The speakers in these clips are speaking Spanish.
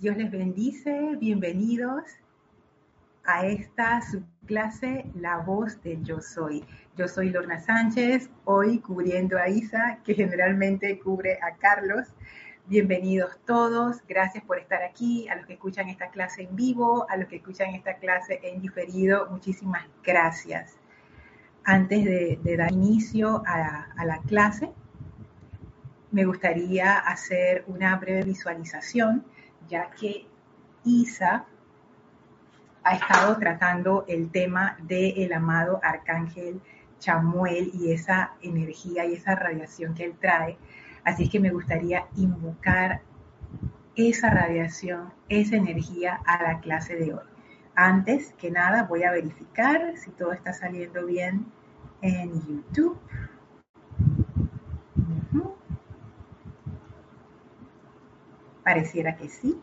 Dios les bendice, bienvenidos a esta subclase La voz del yo soy. Yo soy Lorna Sánchez, hoy cubriendo a Isa, que generalmente cubre a Carlos. Bienvenidos todos, gracias por estar aquí, a los que escuchan esta clase en vivo, a los que escuchan esta clase en diferido, muchísimas gracias. Antes de, dar inicio a, a la clase, me gustaría hacer una breve visualización ya que Isa ha estado tratando el tema del amado arcángel Chamuel y esa energía y esa radiación que él trae. Así es que me gustaría invocar esa radiación, esa energía a la clase de hoy. Antes que nada voy a verificar si todo está saliendo bien en YouTube. Pareciera que sí.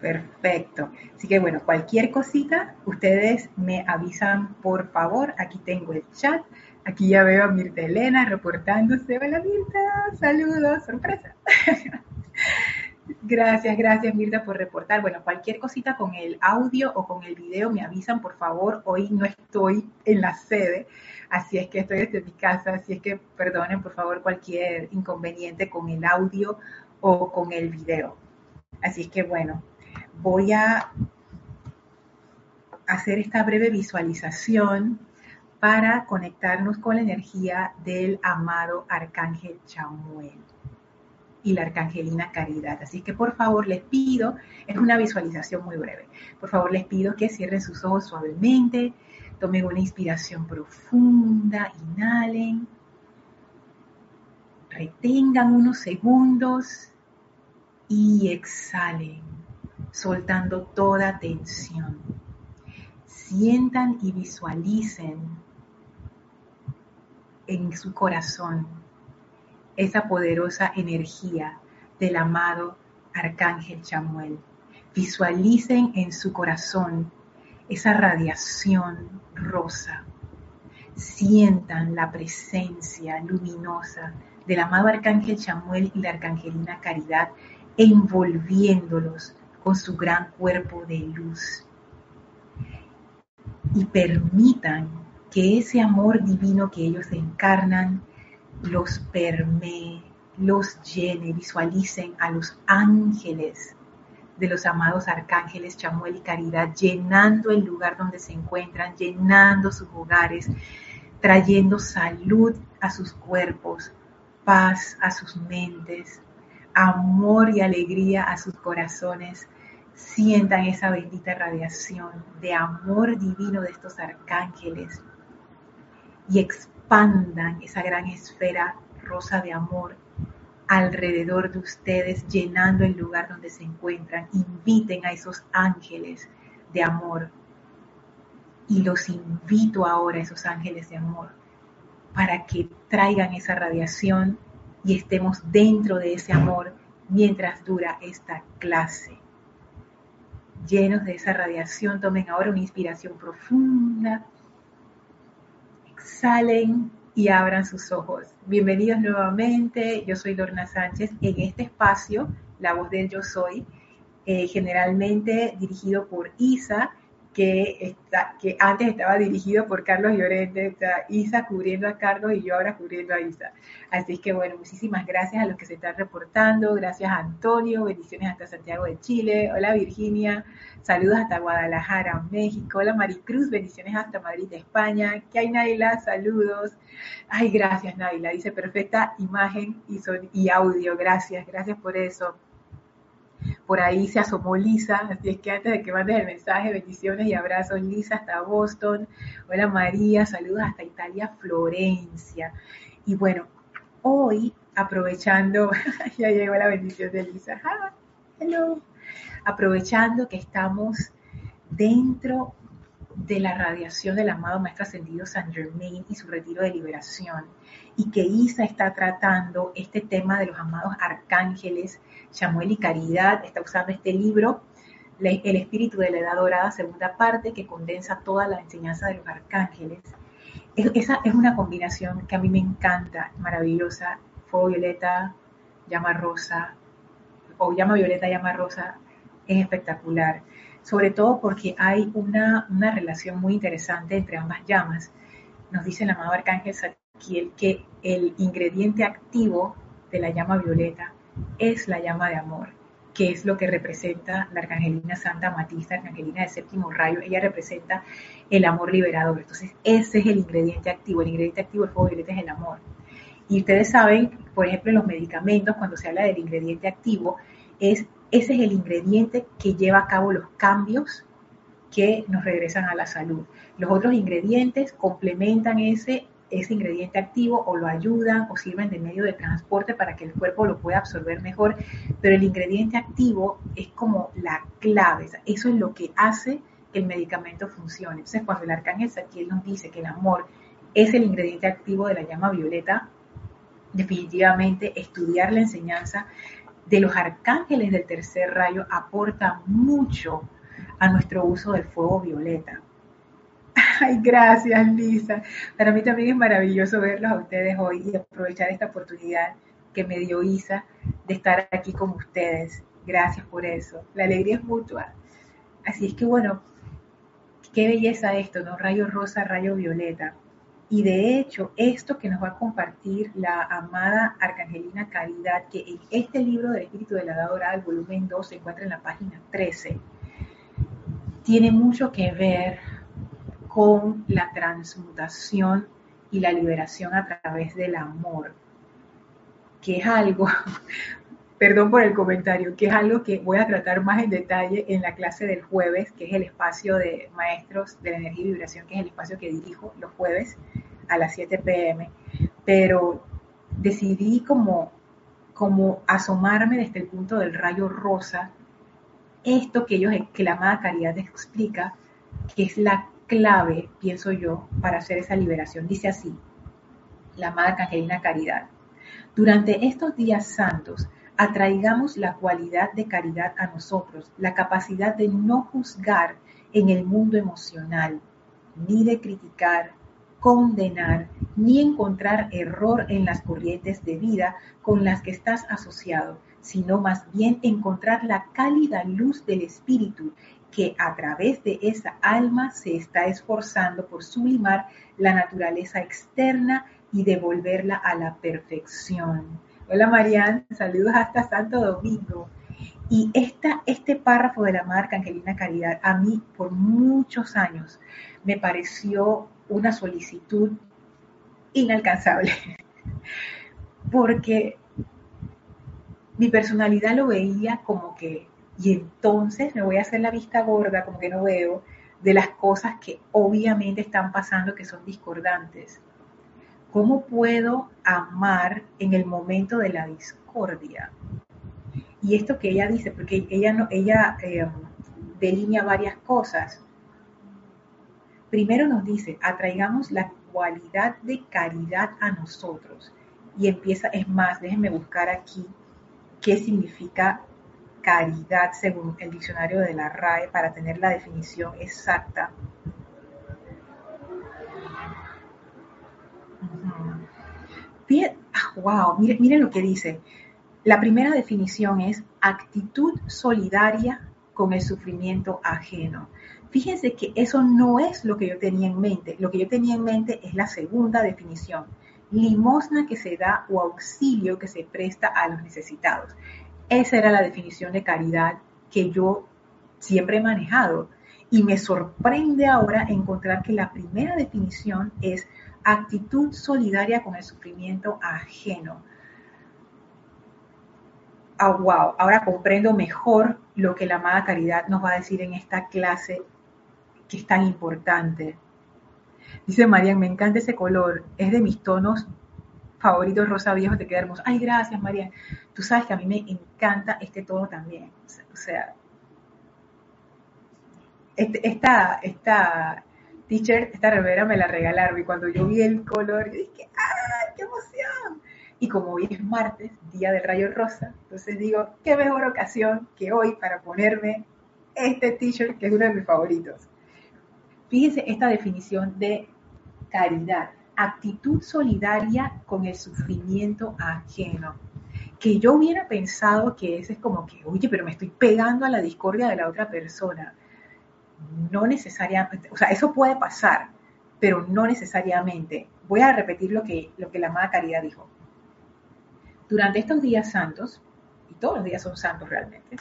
Perfecto. Así que bueno, cualquier cosita, ustedes me avisan por favor. Aquí tengo el chat. Aquí ya veo a Mirta Elena reportándose. Hola Mirta, saludos, sorpresa. Gracias, gracias Mirta por reportar. Bueno, cualquier cosita con el audio o con el video me avisan, por favor. Hoy no estoy en la sede, así es que estoy desde mi casa, así es que perdonen por favor cualquier inconveniente con el audio o con el video. Así es que bueno, voy a hacer esta breve visualización para conectarnos con la energía del amado Arcángel Chamuel y la arcangelina Caridad. Así que por favor les pido, es una visualización muy breve, por favor les pido que cierren sus ojos suavemente, tomen una inspiración profunda, inhalen, retengan unos segundos y exhalen, soltando toda tensión. Sientan y visualicen en su corazón esa poderosa energía del amado Arcángel Chamuel. Visualicen en su corazón esa radiación rosa. Sientan la presencia luminosa del amado Arcángel Chamuel y la Arcangelina Caridad envolviéndolos con su gran cuerpo de luz. Y permitan que ese amor divino que ellos encarnan los permee, los llene, visualicen a los ángeles de los amados arcángeles Chamuel y Caridad, llenando el lugar donde se encuentran, llenando sus hogares, trayendo salud a sus cuerpos, paz a sus mentes, amor y alegría a sus corazones. Sientan esa bendita radiación de amor divino de estos arcángeles y expandan esa gran esfera rosa de amor alrededor de ustedes, llenando el lugar donde se encuentran. Inviten a esos ángeles de amor. Y los invito ahora, esos ángeles de amor, para que traigan esa radiación y estemos dentro de ese amor mientras dura esta clase. Llenos de esa radiación, tomen ahora una inspiración profunda salen y abran sus ojos. Bienvenidos nuevamente, yo soy Lorna Sánchez. En este espacio, La voz del yo soy, eh, generalmente dirigido por Isa, que, está, que antes estaba dirigido por Carlos Llorente, está Isa cubriendo a Carlos y yo ahora cubriendo a Isa. Así que bueno, muchísimas gracias a los que se están reportando, gracias a Antonio, bendiciones hasta Santiago de Chile, hola Virginia, saludos hasta Guadalajara, México, hola Maricruz, bendiciones hasta Madrid, España, que hay Naila, saludos, ay gracias Naila, dice perfecta imagen y, son, y audio, gracias, gracias por eso. Por ahí se asomó Lisa, así es que antes de que mandes el mensaje, bendiciones y abrazos, Lisa hasta Boston. Hola María, saludos hasta Italia, Florencia. Y bueno, hoy aprovechando, ya llegó la bendición de Lisa. Hello. Aprovechando que estamos dentro de la radiación del amado Maestro Ascendido San Germain y su retiro de liberación, y que Isa está tratando este tema de los amados arcángeles, Samuel y Caridad, está usando este libro, El Espíritu de la Edad Dorada, segunda parte, que condensa toda la enseñanza de los arcángeles. esa es una combinación que a mí me encanta, maravillosa, fuego violeta, llama rosa, o llama violeta, llama rosa, es espectacular. Sobre todo porque hay una, una relación muy interesante entre ambas llamas. Nos dice el amado Arcángel Saquiel que el ingrediente activo de la llama violeta es la llama de amor, que es lo que representa la Arcangelina Santa Matista, Arcangelina de séptimo rayo. Ella representa el amor liberador. Entonces, ese es el ingrediente activo. El ingrediente activo del fuego violeta es el amor. Y ustedes saben, por ejemplo, en los medicamentos, cuando se habla del ingrediente activo, es, ese es el ingrediente que lleva a cabo los cambios que nos regresan a la salud. Los otros ingredientes complementan ese, ingrediente activo o lo ayudan o sirven de medio de transporte para que el cuerpo lo pueda absorber mejor, pero el ingrediente activo es como la clave, eso es lo que hace que el medicamento funcione. Entonces, cuando el arcángel Saquiel nos dice que el amor es el ingrediente activo de la llama violeta, definitivamente estudiar la enseñanza de los arcángeles del tercer rayo aporta mucho a nuestro uso del fuego violeta. Ay, gracias Lisa. Para mí también es maravilloso verlos a ustedes hoy y aprovechar esta oportunidad que me dio Isa de estar aquí con ustedes. Gracias por eso. La alegría es mutua. Así es que bueno, qué belleza esto, ¿no? Rayo rosa, rayo violeta. Y de hecho, esto que nos va a compartir la amada Arcangelina Caridad, que en este libro del Espíritu de la Edad Dorada, el volumen 2, se encuentra en la página 13, tiene mucho que ver con la transmutación y la liberación a través del amor, que es algo, perdón por el comentario, que es algo que voy a tratar más en detalle en la clase del jueves, que es el espacio de maestros de la energía y vibración, que es el espacio que dirijo los jueves a las 7 pm. Pero decidí como, como asomarme desde el punto del rayo rosa, esto que ellos, que la amada Caridad explica, que es la clave, pienso yo, para hacer esa liberación. Dice así, la amada Angelina Caridad. Durante estos días santos, atraigamos la cualidad de caridad a nosotros, la capacidad de no juzgar en el mundo emocional, ni de criticar, condenar, ni encontrar error en las corrientes de vida con las que estás asociado, sino más bien encontrar la cálida luz del Espíritu que a través de esa alma se está esforzando por sublimar la naturaleza externa y devolverla a la perfección. Hola Marian, saludos hasta Santo Domingo. Y esta, este párrafo de la marca Angelina Caridad a mí por muchos años me pareció una solicitud inalcanzable, porque mi personalidad lo veía como que, y entonces me voy a hacer la vista gorda, como que no veo, de las cosas que obviamente están pasando que son discordantes. ¿Cómo puedo amar en el momento de la discordia? Y esto que ella dice, porque ella, no, ella eh, delinea varias cosas. Primero nos dice, atraigamos la cualidad de caridad a nosotros. Y empieza, es más, déjenme buscar aquí qué significa caridad según el diccionario de la RAE para tener la definición exacta wow, miren, miren lo que dice. La primera definición es actitud solidaria con el sufrimiento ajeno. Fíjense que eso no es lo que yo tenía en mente. Lo que yo tenía en mente es la segunda definición. Limosna que se da o auxilio que se presta a los necesitados. Esa era la definición de caridad que yo siempre he manejado. Y me sorprende ahora encontrar que la primera definición es actitud solidaria con el sufrimiento ajeno. Ah, wow, ahora comprendo mejor lo que la amada Caridad nos va a decir en esta clase que es tan importante. Dice Marian, me encanta ese color, es de mis tonos favoritos rosa viejo, te queda hermoso. Ay, gracias Marian. Tú sabes que a mí me encanta este tono también. O sea, este, esta, teacher, esta revera me la regalaron y cuando yo vi el color, yo dije, ¡ah, qué emoción! Y como hoy es martes, día del rayo rosa, entonces digo, qué mejor ocasión que hoy para ponerme este t-shirt que es uno de mis favoritos. Fíjense esta definición de caridad, actitud solidaria con el sufrimiento ajeno. que yo hubiera pensado que ese es como que, oye, pero me estoy pegando a la discordia de la otra persona. No necesariamente, o sea, eso puede pasar, pero no necesariamente. Voy a repetir lo que, lo que la amada Caridad dijo. Durante estos días santos, y todos los días son santos realmente,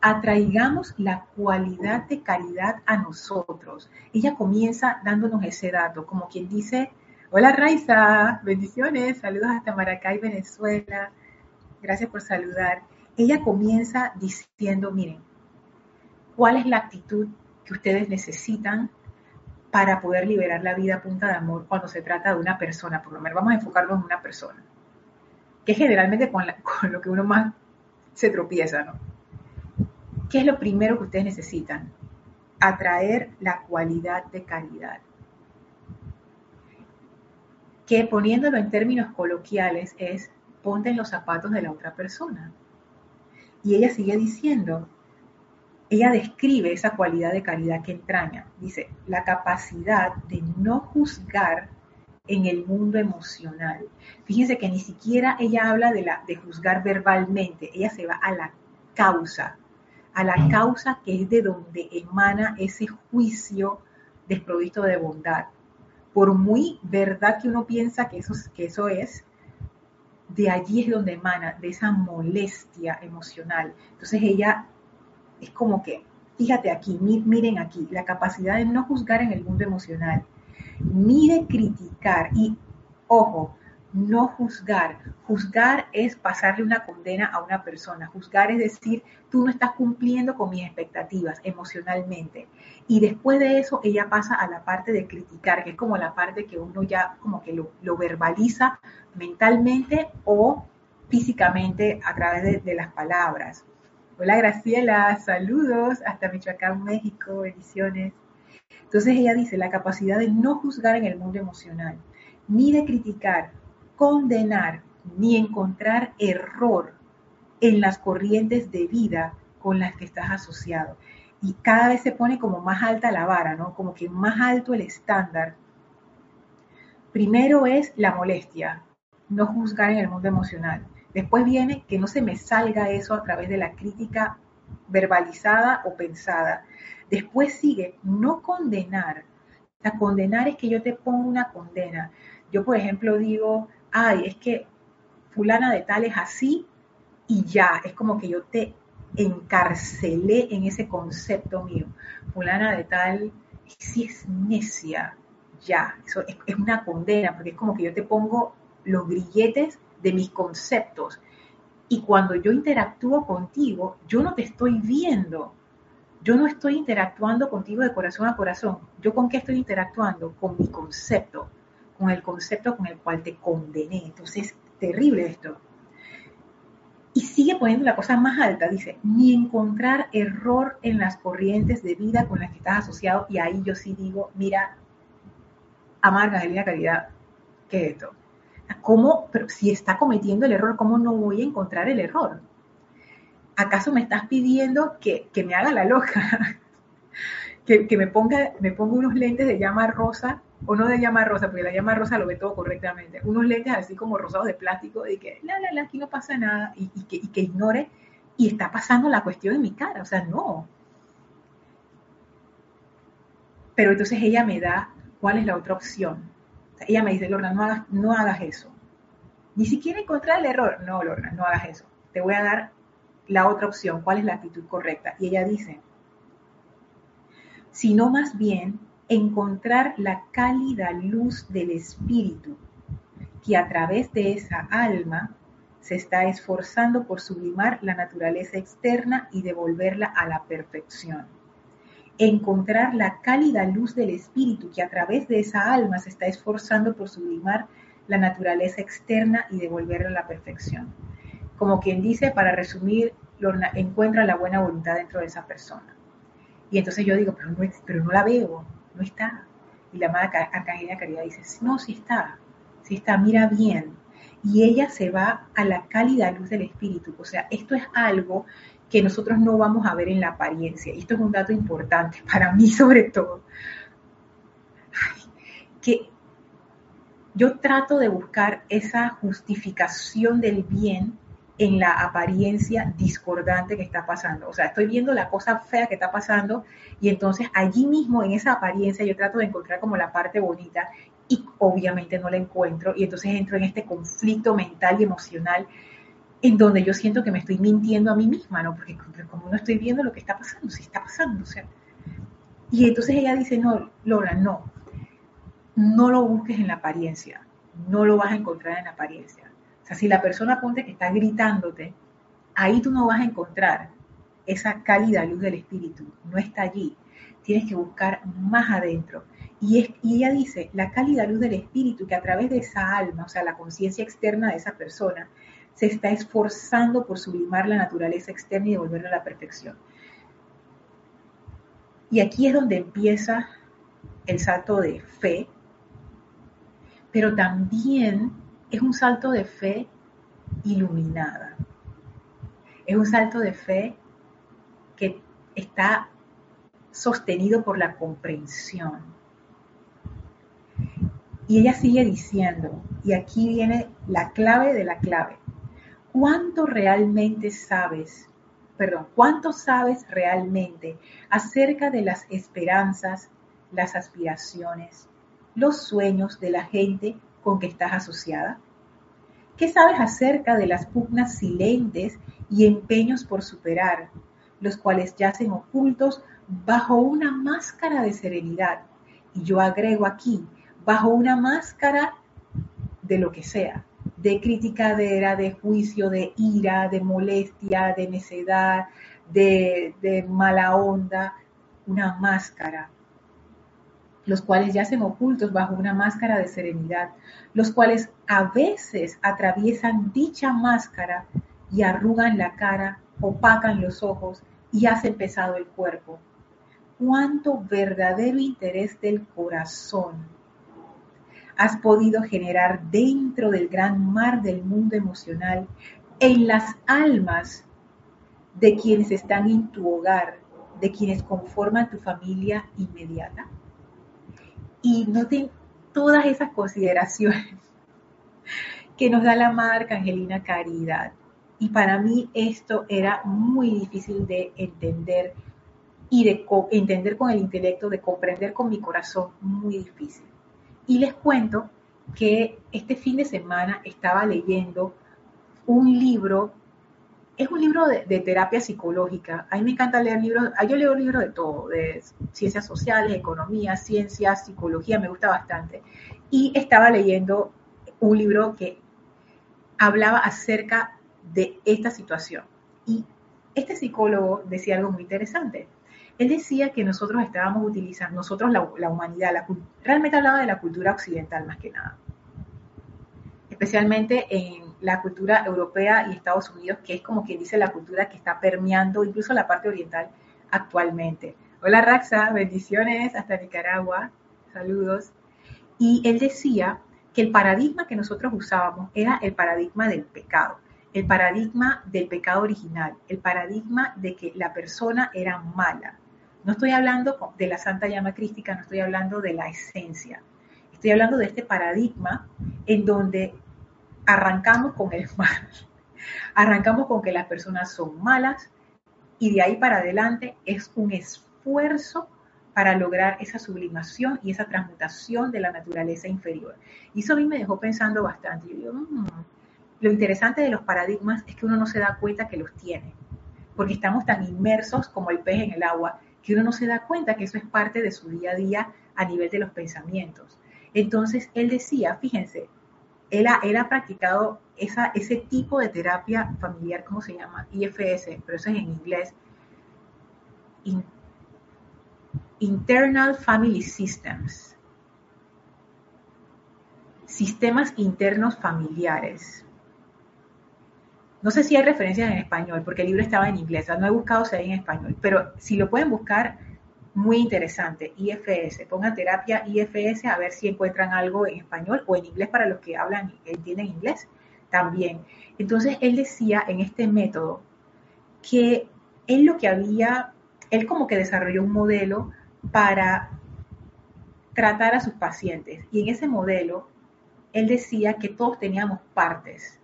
atraigamos la cualidad de caridad a nosotros. Ella comienza dándonos ese dato, como quien dice, hola Raiza, bendiciones, saludos hasta Maracay, Venezuela, gracias por saludar. Ella comienza diciendo, miren, ¿cuál es la actitud que ustedes necesitan para poder liberar la vida a punta de amor cuando se trata de una persona? Por lo menos vamos a enfocarnos en una persona, que es generalmente con, lo que uno más se tropieza, ¿no? ¿Qué es lo primero que ustedes necesitan? Atraer la cualidad de caridad. Que poniéndolo en términos coloquiales es ponte en los zapatos de la otra persona. Y ella sigue diciendo, ella describe esa cualidad de caridad que entraña. Dice, la capacidad de no juzgar en el mundo emocional. Fíjense que ni siquiera ella habla de, la, de juzgar verbalmente, ella se va a la causa, a la causa que es de donde emana ese juicio desprovisto de bondad. Por muy verdad que uno piensa que eso, que eso es, de allí es donde emana, de esa molestia emocional. Entonces ella es como que, fíjate aquí, miren aquí, la capacidad de no juzgar en el mundo emocional, ni de criticar. Y ojo, no juzgar. Juzgar es pasarle una condena a una persona. Juzgar es decir, tú no estás cumpliendo con mis expectativas emocionalmente. Y después de eso, ella pasa a la parte de criticar, que es como la parte que uno ya como que lo, verbaliza mentalmente o físicamente a través de, de las palabras. Hola Graciela, saludos hasta Michoacán, México, bendiciones. Entonces ella dice la capacidad de no juzgar en el mundo emocional, ni de criticar, condenar, ni encontrar error en las corrientes de vida con las que estás asociado. Y cada vez se pone como más alta la vara, ¿no? Como que más alto el estándar. Primero es la molestia, no juzgar en el mundo emocional. Después viene que no se me salga eso a través de la crítica verbalizada o pensada. Después sigue no condenar. La condenar es que yo te pongo una condena. Yo, por ejemplo, digo, ay, es que fulana de tal es así y ya, es como que yo te encarcelé en ese concepto mío. Fulana de tal, si es necia, ya, eso es, es una condena, porque es como que yo te pongo los grilletes de mis conceptos. Y cuando yo interactúo contigo, yo no te estoy viendo. Yo no estoy interactuando contigo de corazón a corazón. ¿Yo con qué estoy interactuando? Con mi concepto, con el concepto con el cual te condené. Entonces, es terrible esto. Y sigue poniendo la cosa más alta, dice, ni encontrar error en las corrientes de vida con las que estás asociado. Y ahí yo sí digo, mira, amarga de la Caridad, ¿qué es esto? ¿Cómo, pero si está cometiendo el error, cómo no voy a encontrar el error? ¿Acaso me estás pidiendo que, me haga la loca? que, me, ponga, me ponga unos lentes de llama rosa, o no de llama rosa, porque la llama rosa lo ve todo correctamente, unos lentes así como rosados de plástico, y que, la, la, la, aquí no pasa nada, y, que, y que ignore, y está pasando la cuestión en mi cara, o sea, no. Pero entonces ella me da, ¿cuál es la otra opción? Ella me dice, Lorna, no hagas, eso. Ni siquiera encontrar el error. No, Lorna, no hagas eso. Te voy a dar la otra opción, cuál es la actitud correcta. Y ella dice, sino más bien encontrar la cálida luz del espíritu que a través de esa alma se está esforzando por sublimar la naturaleza externa y devolverla a la perfección encontrar la cálida luz del espíritu que a través de esa alma se está esforzando por sublimar la naturaleza externa y devolverla a la perfección. Como quien dice, para resumir, encuentra la buena voluntad dentro de esa persona. Y entonces yo digo, pero no, pero no la veo, no está. Y la amada Arcángela Caridad dice, no, sí está, sí está, mira bien. Y ella se va a la cálida luz del espíritu. O sea, esto es algo que nosotros no vamos a ver en la apariencia. Y esto es un dato importante para mí sobre todo. que yo trato de buscar esa justificación del bien en la apariencia discordante que está pasando. O sea, estoy viendo la cosa fea que está pasando y entonces allí mismo en esa apariencia yo trato de encontrar como la parte bonita y obviamente no la encuentro y entonces entro en este conflicto mental y emocional en donde yo siento que me estoy mintiendo a mí misma, ¿no? Porque como no estoy viendo lo que está pasando, si está pasando, o sea. Y entonces ella dice, no, Lola, no, no lo busques en la apariencia, no lo vas a encontrar en la apariencia. O sea, si la persona ponte que está gritándote, ahí tú no vas a encontrar esa cálida luz del espíritu, no está allí. Tienes que buscar más adentro. Y, y ella dice, la cálida luz del espíritu, que a través de esa alma, o sea, la conciencia externa de esa persona, se está esforzando por sublimar la naturaleza externa y devolverla a la perfección. Y aquí es donde empieza el salto de fe, pero también es un salto de fe iluminada. Es un salto de fe que está sostenido por la comprensión. Y ella sigue diciendo, y aquí viene la clave de la clave, ¿cuánto realmente sabes, perdón, cuánto sabes realmente acerca de las esperanzas, las aspiraciones, los sueños de la gente con que estás asociada? ¿Qué sabes acerca de las pugnas silentes y empeños por superar, los cuales yacen ocultos bajo una máscara de serenidad? Y yo agrego aquí, bajo una máscara de lo que sea, de criticadera, de juicio, de ira, de molestia, de necedad, de, de mala onda, una máscara, los cuales yacen ocultos bajo una máscara de serenidad, los cuales a veces atraviesan dicha máscara y arrugan la cara, opacan los ojos y hacen pesado el cuerpo. Cuánto verdadero interés del corazón has podido generar dentro del gran mar del mundo emocional en las almas de quienes están en tu hogar, de quienes conforman tu familia inmediata. Y noten todas esas consideraciones que nos da la marca Angelina Caridad. Y para mí esto era muy difícil de entender y de entender con el intelecto, de comprender con mi corazón, muy difícil. Y les cuento que este fin de semana estaba leyendo un libro, es un libro de, terapia psicológica. A mí me encanta leer libros, ah, yo leo libros de todo, de ciencias sociales, economía, ciencias, psicología, me gusta bastante. Y estaba leyendo un libro que hablaba acerca de esta situación. Y este psicólogo decía algo muy interesante. Él decía que nosotros estábamos utilizando, nosotros la, humanidad, la, realmente hablaba de la cultura occidental más que nada, especialmente en la cultura europea y Estados Unidos, que es como quien dice la cultura que está permeando incluso la parte oriental actualmente. Hola Raxa, bendiciones hasta Nicaragua, saludos. Y él decía que el paradigma que nosotros usábamos era el paradigma del pecado, el paradigma del pecado original, el paradigma de que la persona era mala, no estoy hablando de la santa llama crística, no estoy hablando de la esencia. Estoy hablando de este paradigma en donde arrancamos con el mal. Arrancamos con que las personas son malas y de ahí para adelante es un esfuerzo para lograr esa sublimación y esa transmutación de la naturaleza inferior. Y eso a mí me dejó pensando bastante. Yo digo, mm, lo interesante de los paradigmas es que uno no se da cuenta que los tiene, porque estamos tan inmersos como el pez en el agua que uno no se da cuenta que eso es parte de su día a día a nivel de los pensamientos. Entonces, él decía, fíjense, él ha, practicado esa, ese tipo de terapia familiar, ¿cómo se llama? IFS, pero eso es en inglés. Internal Family Systems. Sistemas internos familiares. No sé si hay referencias en español, porque el libro estaba en inglés, no he buscado si hay en español, pero si lo pueden buscar, muy interesante, IFS, pongan terapia IFS a ver si encuentran algo en español o en inglés para los que hablan, entienden inglés también. Entonces, él decía en este método que él lo que había, él como que desarrolló un modelo para tratar a sus pacientes. Y en ese modelo él decía que todos teníamos partes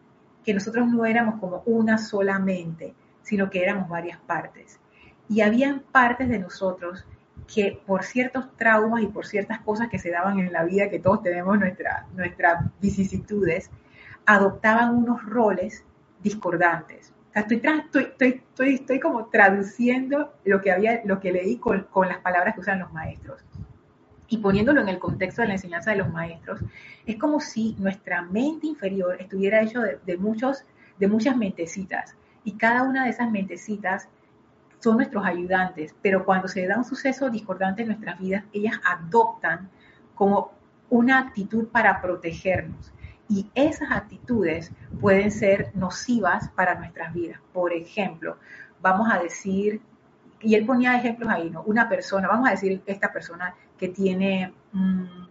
que nosotros no éramos como una solamente, sino que éramos varias partes. Y habían partes de nosotros que por ciertos traumas y por ciertas cosas que se daban en la vida, que todos tenemos nuestra, nuestras vicisitudes, adoptaban unos roles discordantes. estoy, estoy, estoy, como traduciendo lo que, había, lo que leí con las palabras que usan los maestros y poniéndolo en el contexto de la enseñanza de los maestros, es como si nuestra mente inferior estuviera hecho de, muchos, de muchas mentecitas y cada una de esas mentecitas son nuestros ayudantes, pero cuando se da un suceso discordante en nuestras vidas, ellas adoptan como una actitud para protegernos. Y esas actitudes pueden ser nocivas para nuestras vidas. Por ejemplo, vamos a decir, y él ponía ejemplos ahí, ¿no? Una persona, vamos a decir esta persona que tiene, mm,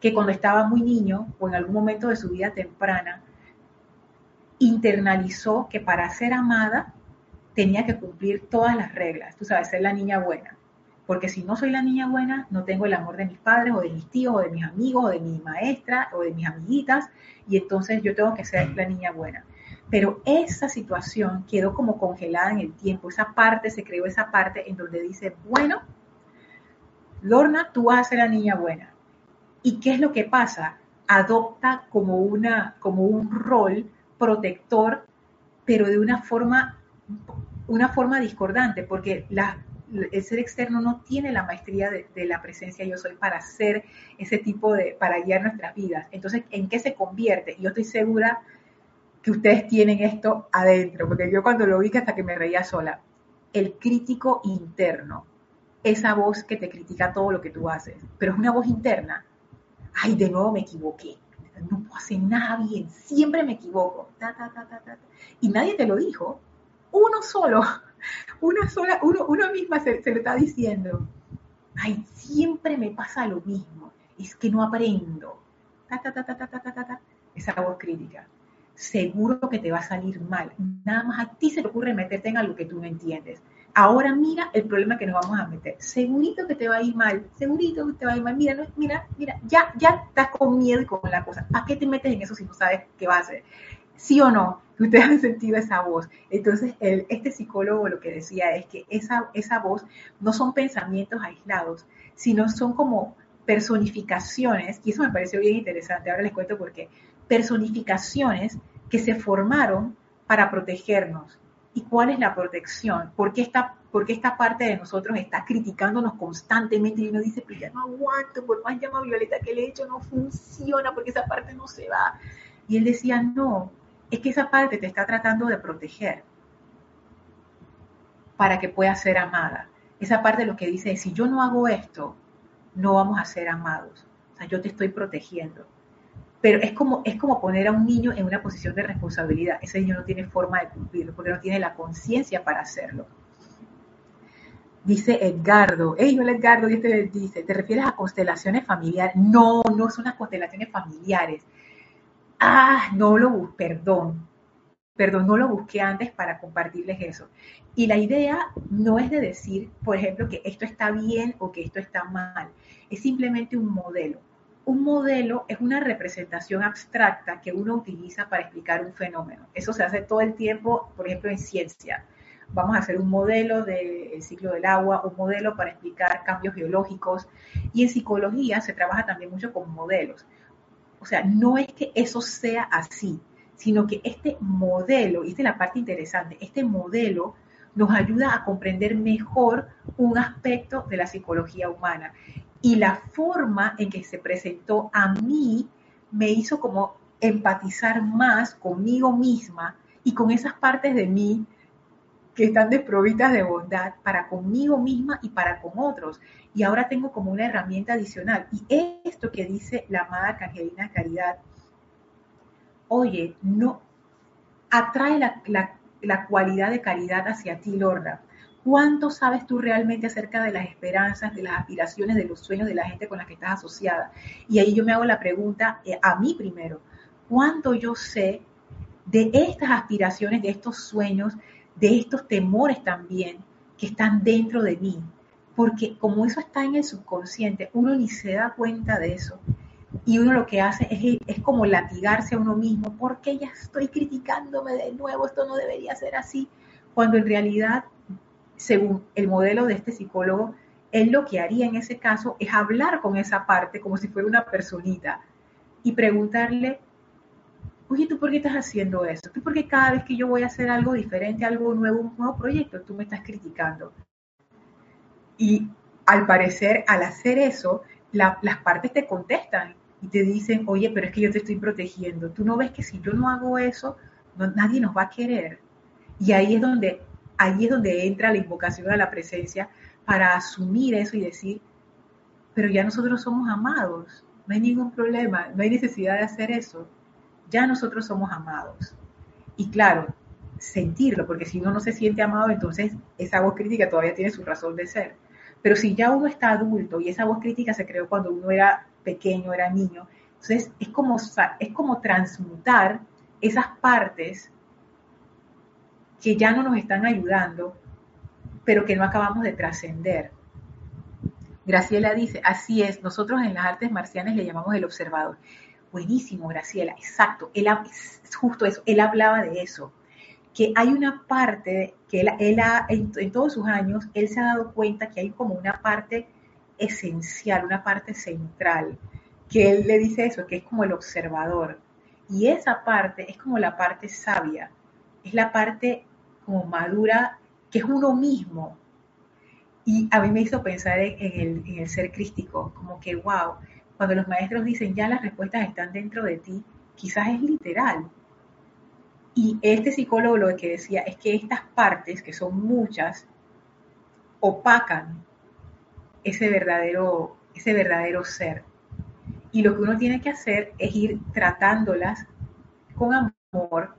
que cuando estaba muy niño o en algún momento de su vida temprana, internalizó que para ser amada tenía que cumplir todas las reglas, tú sabes, ser la niña buena. Porque si no soy la niña buena, no tengo el amor de mis padres o de mis tíos o de mis amigos o de mi maestra o de mis amiguitas y entonces yo tengo que ser la niña buena. Pero esa situación quedó como congelada en el tiempo, esa parte, se creó esa parte en donde dice, bueno, Lorna, tú vas a la niña buena. ¿Y qué es lo que pasa? Adopta como, una, como un rol protector, pero de una forma, una forma discordante, porque el ser externo no tiene la maestría de, la presencia yo soy para ese tipo de, para guiar nuestras vidas. Entonces, ¿en qué se convierte? Yo estoy segura que ustedes tienen esto adentro, porque yo cuando lo vi hasta que me reía sola, el crítico interno esa voz que te critica todo lo que tú haces, pero es una voz interna. Ay, de nuevo me equivoqué. No puedo hacer nada bien, siempre me equivoco. y nadie te lo dijo. Uno solo, una sola, uno, uno misma se, se lo está diciendo. Ay, siempre me pasa lo mismo. Es que no aprendo. Esa voz crítica seguro que te va a salir mal. Nada más a ti se te ocurre meterte en algo que tú no entiendes. Ahora mira el problema que nos vamos a meter. Segurito que te va a ir mal, segurito que te va a ir mal. Mira, mira, mira, ya, ya estás con miedo y con la cosa. ¿Para qué te metes en eso si no sabes qué va a hacer? ¿Sí o no? Ustedes han sentido esa voz. Entonces, este psicólogo lo que decía es que esa, esa voz no son pensamientos aislados, sino son como personificaciones, y eso me pareció bien interesante, ahora les cuento por qué, personificaciones que se formaron para protegernos, ¿Y cuál es la protección? ¿Por qué esta, porque esta parte de nosotros está criticándonos constantemente y uno dice, pero ya no aguanto, por más llama violeta que le he hecho no funciona porque esa parte no se va? Y él decía, no, es que esa parte te está tratando de proteger para que pueda ser amada. Esa parte lo que dice es, si yo no hago esto, no vamos a ser amados. O sea, yo te estoy protegiendo pero es como, es como poner a un niño en una posición de responsabilidad. Ese niño no tiene forma de cumplirlo porque no tiene la conciencia para hacerlo. Dice Edgardo, hey, hola Edgardo, y este dice, ¿te refieres a constelaciones familiares? No, no son las constelaciones familiares. Ah, no lo busqué, perdón, perdón, no lo busqué antes para compartirles eso. Y la idea no es de decir, por ejemplo, que esto está bien o que esto está mal, es simplemente un modelo un modelo es una representación abstracta que uno utiliza para explicar un fenómeno. Eso se hace todo el tiempo, por ejemplo, en ciencia. Vamos a hacer un modelo del ciclo del agua, un modelo para explicar cambios geológicos. Y en psicología se trabaja también mucho con modelos. O sea, no es que eso sea así, sino que este modelo, y esta es la parte interesante, este modelo nos ayuda a comprender mejor un aspecto de la psicología humana y la forma en que se presentó a mí me hizo como empatizar más conmigo misma y con esas partes de mí que están desprovistas de bondad para conmigo misma y para con otros. Y ahora tengo como una herramienta adicional. Y esto que dice la amada Angelina Caridad, oye, no, atrae la, la cualidad de caridad hacia ti, Lorna. ¿Cuánto sabes tú realmente acerca de las esperanzas, de las aspiraciones, de los sueños de la gente con la que estás asociada? Y ahí yo me hago la pregunta eh, a mí primero, ¿cuánto yo sé de estas aspiraciones, de estos sueños, de estos temores también que están dentro de mí? Porque como eso está en el subconsciente, uno ni se da cuenta de eso. y uno lo que hace es, es como latigarse a uno mismo, porque ya estoy criticándome de nuevo, esto no debería ser así, cuando en realidad, según el modelo de este psicólogo, él lo que haría en ese caso es hablar con esa parte como si fuera una personita y preguntarle, oye, ¿tú por qué estás haciendo eso? ¿Tú por qué cada vez que yo voy a hacer algo diferente, algo nuevo, un nuevo proyecto, tú me estás criticando? Y al parecer, al hacer eso, las partes te contestan y te dicen, oye, pero es que yo te estoy protegiendo. Tú no ves que si yo no hago eso, nadie nos va a querer. Y ahí es donde, ahí es donde entra la invocación a la presencia para asumir eso y decir, pero ya nosotros somos amados, no hay ningún problema, no hay necesidad de hacer eso. Ya nosotros somos amados. Y claro, sentirlo, porque si uno no se siente amado, entonces esa voz crítica todavía tiene su razón de ser. Pero si ya uno está adulto y esa voz crítica se creó cuando uno era pequeño, era niño. Entonces, es como, es como transmutar esas partes que ya no nos están ayudando, pero que no acabamos de trascender. Graciela dice, así es, nosotros en las artes marcianas le llamamos el observador. Buenísimo, Graciela, exacto. Él, es justo eso, él hablaba de eso, que hay una parte que él, en, en, todos sus años, él se ha dado cuenta que hay como una parte esencial, una parte central, que él le dice eso, que es como el observador. Y esa parte es como la parte sabia, es la parte como madura, que es uno mismo. Y a mí me hizo pensar en, el, en el ser crístico, como que, wow, cuando los maestros dicen ya las respuestas están dentro de ti, quizás es literal. Y este psicólogo lo que decía es que estas partes, que son muchas, opacan ese verdadero, ese verdadero ser. Y lo que uno tiene que hacer es ir tratándolas con amor,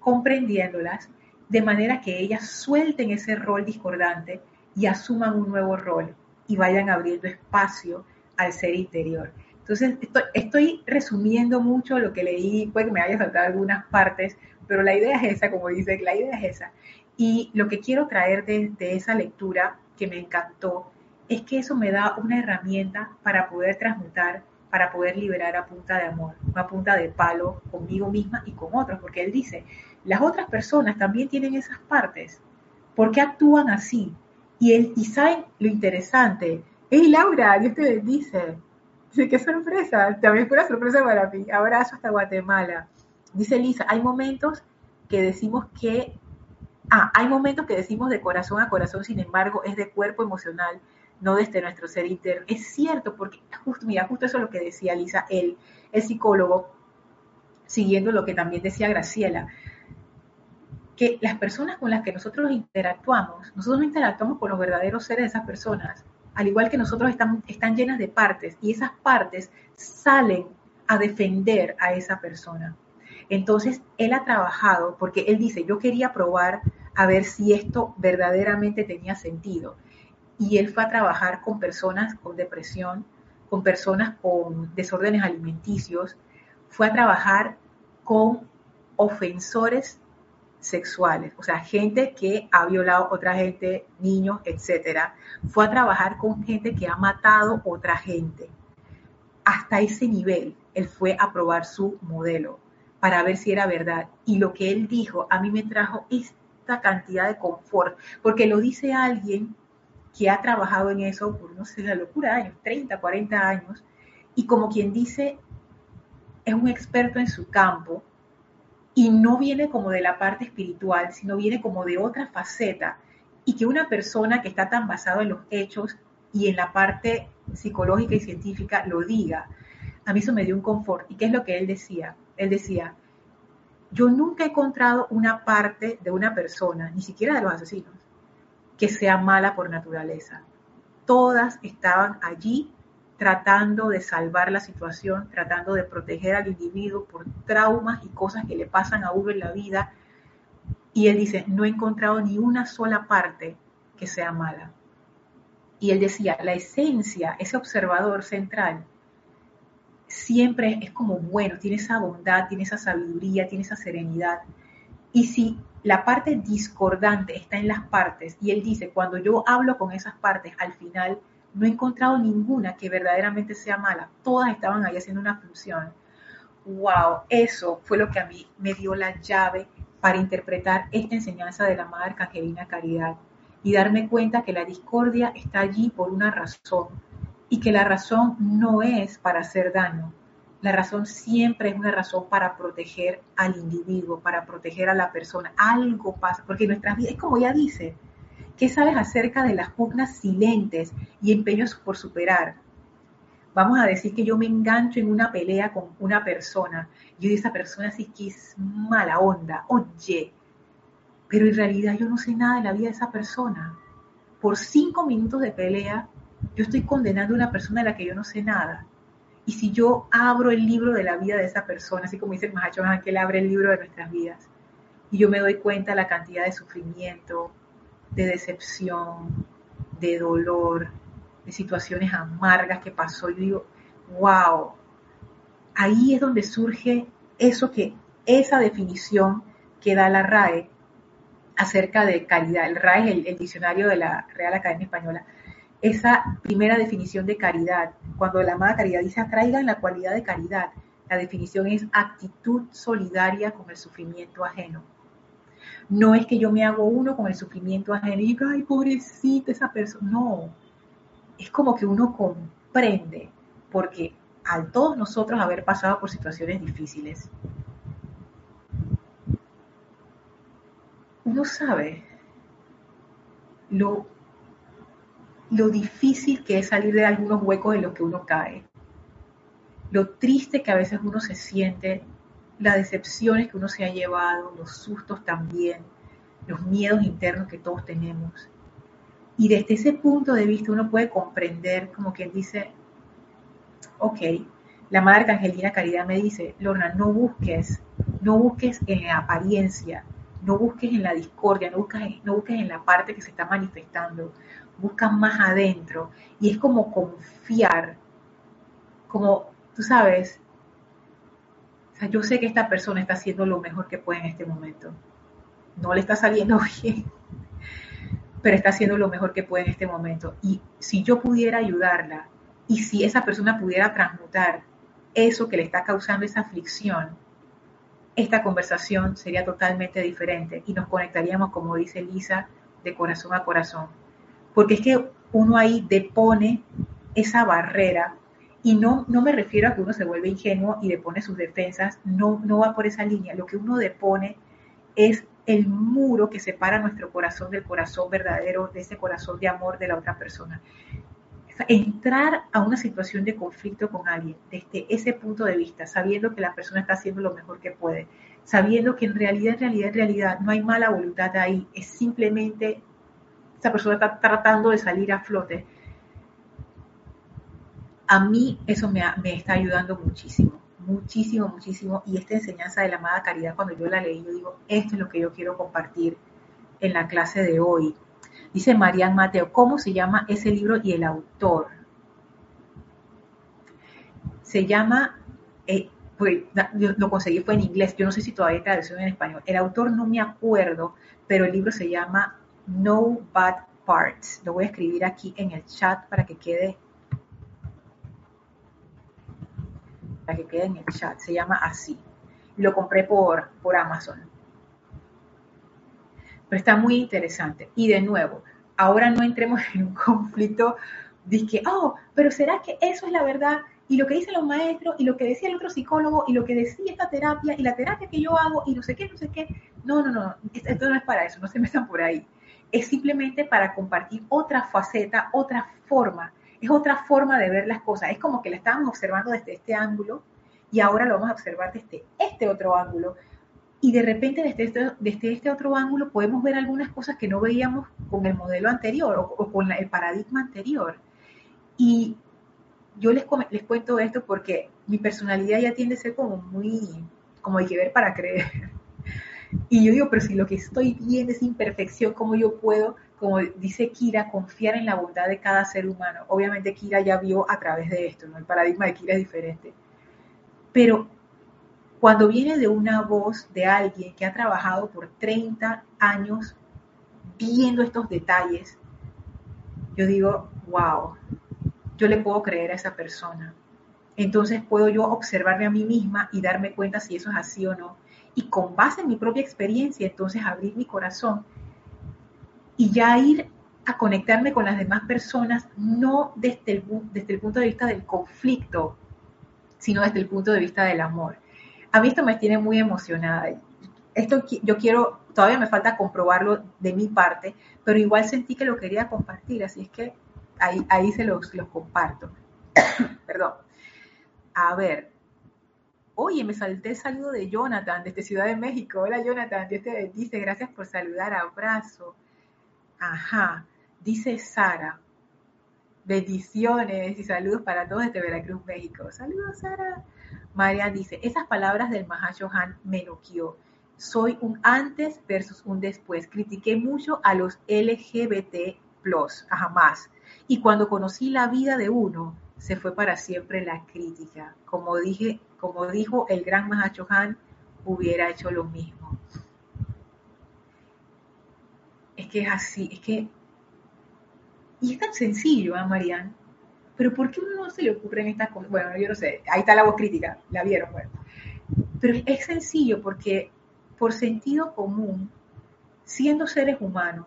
comprendiéndolas, de manera que ellas suelten ese rol discordante y asuman un nuevo rol y vayan abriendo espacio al ser interior. Entonces, estoy, resumiendo mucho lo que leí, puede que me haya saltado algunas partes, pero la idea es esa, como dice, la idea es esa. Y lo que quiero traer de esa lectura que me encantó es que eso me da una herramienta para poder transmutar, para poder liberar a punta de amor, a punta de palo conmigo misma y con otros, porque él dice, las otras personas también tienen esas partes, ¿por qué actúan así? Y, él, y lo interesante, hey Laura, Dios te bendice, dice, qué sorpresa, también fue una sorpresa para mí, abrazo hasta Guatemala. Dice Lisa, hay momentos que decimos que, ah, hay momentos que decimos de corazón a corazón, sin embargo, es de cuerpo emocional no desde nuestro ser interno. Es cierto, porque justo, mira, justo eso es lo que decía Lisa, el, el psicólogo, siguiendo lo que también decía Graciela, que las personas con las que nosotros interactuamos, nosotros no interactuamos con los verdaderos seres de esas personas, al igual que nosotros están, están llenas de partes y esas partes salen a defender a esa persona. Entonces, él ha trabajado, porque él dice, yo quería probar a ver si esto verdaderamente tenía sentido y él fue a trabajar con personas con depresión, con personas con desórdenes alimenticios, fue a trabajar con ofensores sexuales, o sea, gente que ha violado a otra gente, niños, etcétera. Fue a trabajar con gente que ha matado a otra gente. Hasta ese nivel, él fue a probar su modelo para ver si era verdad. Y lo que él dijo a mí me trajo esta cantidad de confort, porque lo dice alguien que ha trabajado en eso por, no sé, la locura años, 30, 40 años, y como quien dice, es un experto en su campo y no viene como de la parte espiritual, sino viene como de otra faceta, y que una persona que está tan basada en los hechos y en la parte psicológica y científica lo diga, a mí eso me dio un confort. ¿Y qué es lo que él decía? Él decía, yo nunca he encontrado una parte de una persona, ni siquiera de los asesinos, que sea mala por naturaleza. Todas estaban allí tratando de salvar la situación, tratando de proteger al individuo por traumas y cosas que le pasan a uno en la vida. Y él dice, no he encontrado ni una sola parte que sea mala. Y él decía, la esencia, ese observador central, siempre es como bueno, tiene esa bondad, tiene esa sabiduría, tiene esa serenidad. Y si la parte discordante está en las partes y él dice, cuando yo hablo con esas partes, al final no he encontrado ninguna que verdaderamente sea mala. Todas estaban ahí haciendo una función. Wow, eso fue lo que a mí me dio la llave para interpretar esta enseñanza de la Madre Arcangelina Caridad y darme cuenta que la discordia está allí por una razón y que la razón no es para hacer daño. La razón siempre es una razón para proteger al individuo, para proteger a la persona. Algo pasa, porque nuestras vidas, es como ya dice, ¿qué sabes acerca de las pugnas silentes y empeños por superar? Vamos a decir que yo me engancho en una pelea con una persona. Yo digo, esa persona sí que es mala onda. Oye, pero en realidad yo no sé nada de la vida de esa persona. Por cinco minutos de pelea, yo estoy condenando a una persona de la que yo no sé nada. Y si yo abro el libro de la vida de esa persona, así como dice el Mahacho que él abre el libro de nuestras vidas, y yo me doy cuenta de la cantidad de sufrimiento, de decepción, de dolor, de situaciones amargas que pasó, yo digo, wow, ahí es donde surge eso que, esa definición que da la RAE acerca de caridad. El RAE es el, diccionario de la Real Academia Española. Esa primera definición de caridad, cuando la amada caridad dice atraigan la cualidad de caridad, la definición es actitud solidaria con el sufrimiento ajeno. No es que yo me hago uno con el sufrimiento ajeno y digo, ay, pobrecita esa persona. No, es como que uno comprende, porque al todos nosotros haber pasado por situaciones difíciles, uno sabe lo, lo difícil que es salir de algunos huecos en los que uno cae, lo triste que a veces uno se siente, las decepciones que uno se ha llevado, los sustos también, los miedos internos que todos tenemos. Y desde ese punto de vista uno puede comprender, como quien dice, ok, la Madre Angelina Caridad me dice, Lorna, no busques, no busques en la apariencia, no busques en la discordia, no busques, no busques en la parte que se está manifestando, busca más adentro. Y es como confiar, como, tú sabes, yo sé que esta persona está haciendo lo mejor que puede en este momento. No le está saliendo bien, pero está haciendo lo mejor que puede en este momento. Y si yo pudiera ayudarla, y si esa persona pudiera transmutar eso que le está causando esa aflicción, esta conversación sería totalmente diferente y nos conectaríamos, como dice Lisa, de corazón a corazón. Porque es que uno ahí depone esa barrera y no, no me refiero a que uno se vuelve ingenuo y depone sus defensas, no, no va por esa línea. Lo que uno depone es el muro que separa nuestro corazón del corazón verdadero, de ese corazón de amor de la otra persona. Entrar a una situación de conflicto con alguien desde ese punto de vista, sabiendo que la persona está haciendo lo mejor que puede, sabiendo que en realidad, en realidad, en realidad no hay mala voluntad ahí, es simplemente esa persona está tratando de salir a flote. A mí eso me, está ayudando muchísimo muchísimo, muchísimo. Y esta enseñanza de la amada caridad, cuando yo la leí, yo digo, esto es lo que yo quiero compartir en la clase de hoy. Dice Marian Mateo, ¿cómo se llama ese libro y el autor? Se llama, eh, pues, lo conseguí fue en inglés, yo no sé si todavía hay traducción en español. El autor no me acuerdo, pero el libro se llama No Bad Parts. Lo voy a escribir aquí en el chat para que quede que quede en el chat, se llama así. Lo compré por, por Amazon. Pero está muy interesante. Y de nuevo, ahora no entremos en un conflicto de que, oh, pero ¿será que eso es la verdad? Y lo que dicen los maestros, y lo que decía el otro psicólogo, y lo que decía esta terapia, y la terapia que yo hago, y no sé qué, no sé qué. No, no, no, esto no es para eso, no se metan por ahí. Es simplemente para compartir otra faceta, otra forma es otra forma de ver las cosas. Es como que la estábamos observando desde este ángulo y ahora lo vamos a observar desde este otro ángulo. Y de repente desde este, desde este otro ángulo podemos ver algunas cosas que no veíamos con el modelo anterior o, con el paradigma anterior. Y yo les, les cuento esto porque mi personalidad ya tiende a ser como muy, como hay que ver para creer. Y yo digo, pero si lo que estoy viendo es imperfección, ¿cómo yo puedo como dice Kira, confiar en la bondad de cada ser humano. Obviamente Kira ya vio a través de esto, ¿no? El paradigma de Kira es diferente. Pero cuando viene de una voz de alguien que ha trabajado por 30 años viendo estos detalles, yo digo, wow, yo le puedo creer a esa persona. Entonces puedo yo observarme a mí misma y darme cuenta si eso es así o no. Y con base en mi propia experiencia, entonces abrir mi corazón y ya ir a conectarme con las demás personas, no desde el, desde el punto de vista del conflicto, sino desde el punto de vista del amor. A mí esto me tiene muy emocionada. Esto yo quiero, todavía me falta comprobarlo de mi parte, pero igual sentí que lo quería compartir, así es que ahí, ahí se los, los comparto. Perdón. A ver. Oye, me salté el saludo de Jonathan desde Ciudad de México. Hola Jonathan, Dios te bendice. Gracias por saludar. Abrazo. Ajá. Dice Sara. Bendiciones y saludos para todos desde Veracruz, México. Saludos, Sara. María dice, esas palabras del Mahashohan me noqueó. Soy un antes versus un después. Critiqué mucho a los LGBT+, jamás. Y cuando conocí la vida de uno, se fue para siempre la crítica. Como, como dijo el gran Mahachohan, hubiera hecho lo mismo. Es que es así, es que... Y es tan sencillo, ¿ah, Marian? Pero ¿por qué uno no se le ocurren estas cosas? Bueno, yo no sé, ahí está la voz crítica, la vieron, bueno. Pero es sencillo porque por sentido común, siendo seres humanos,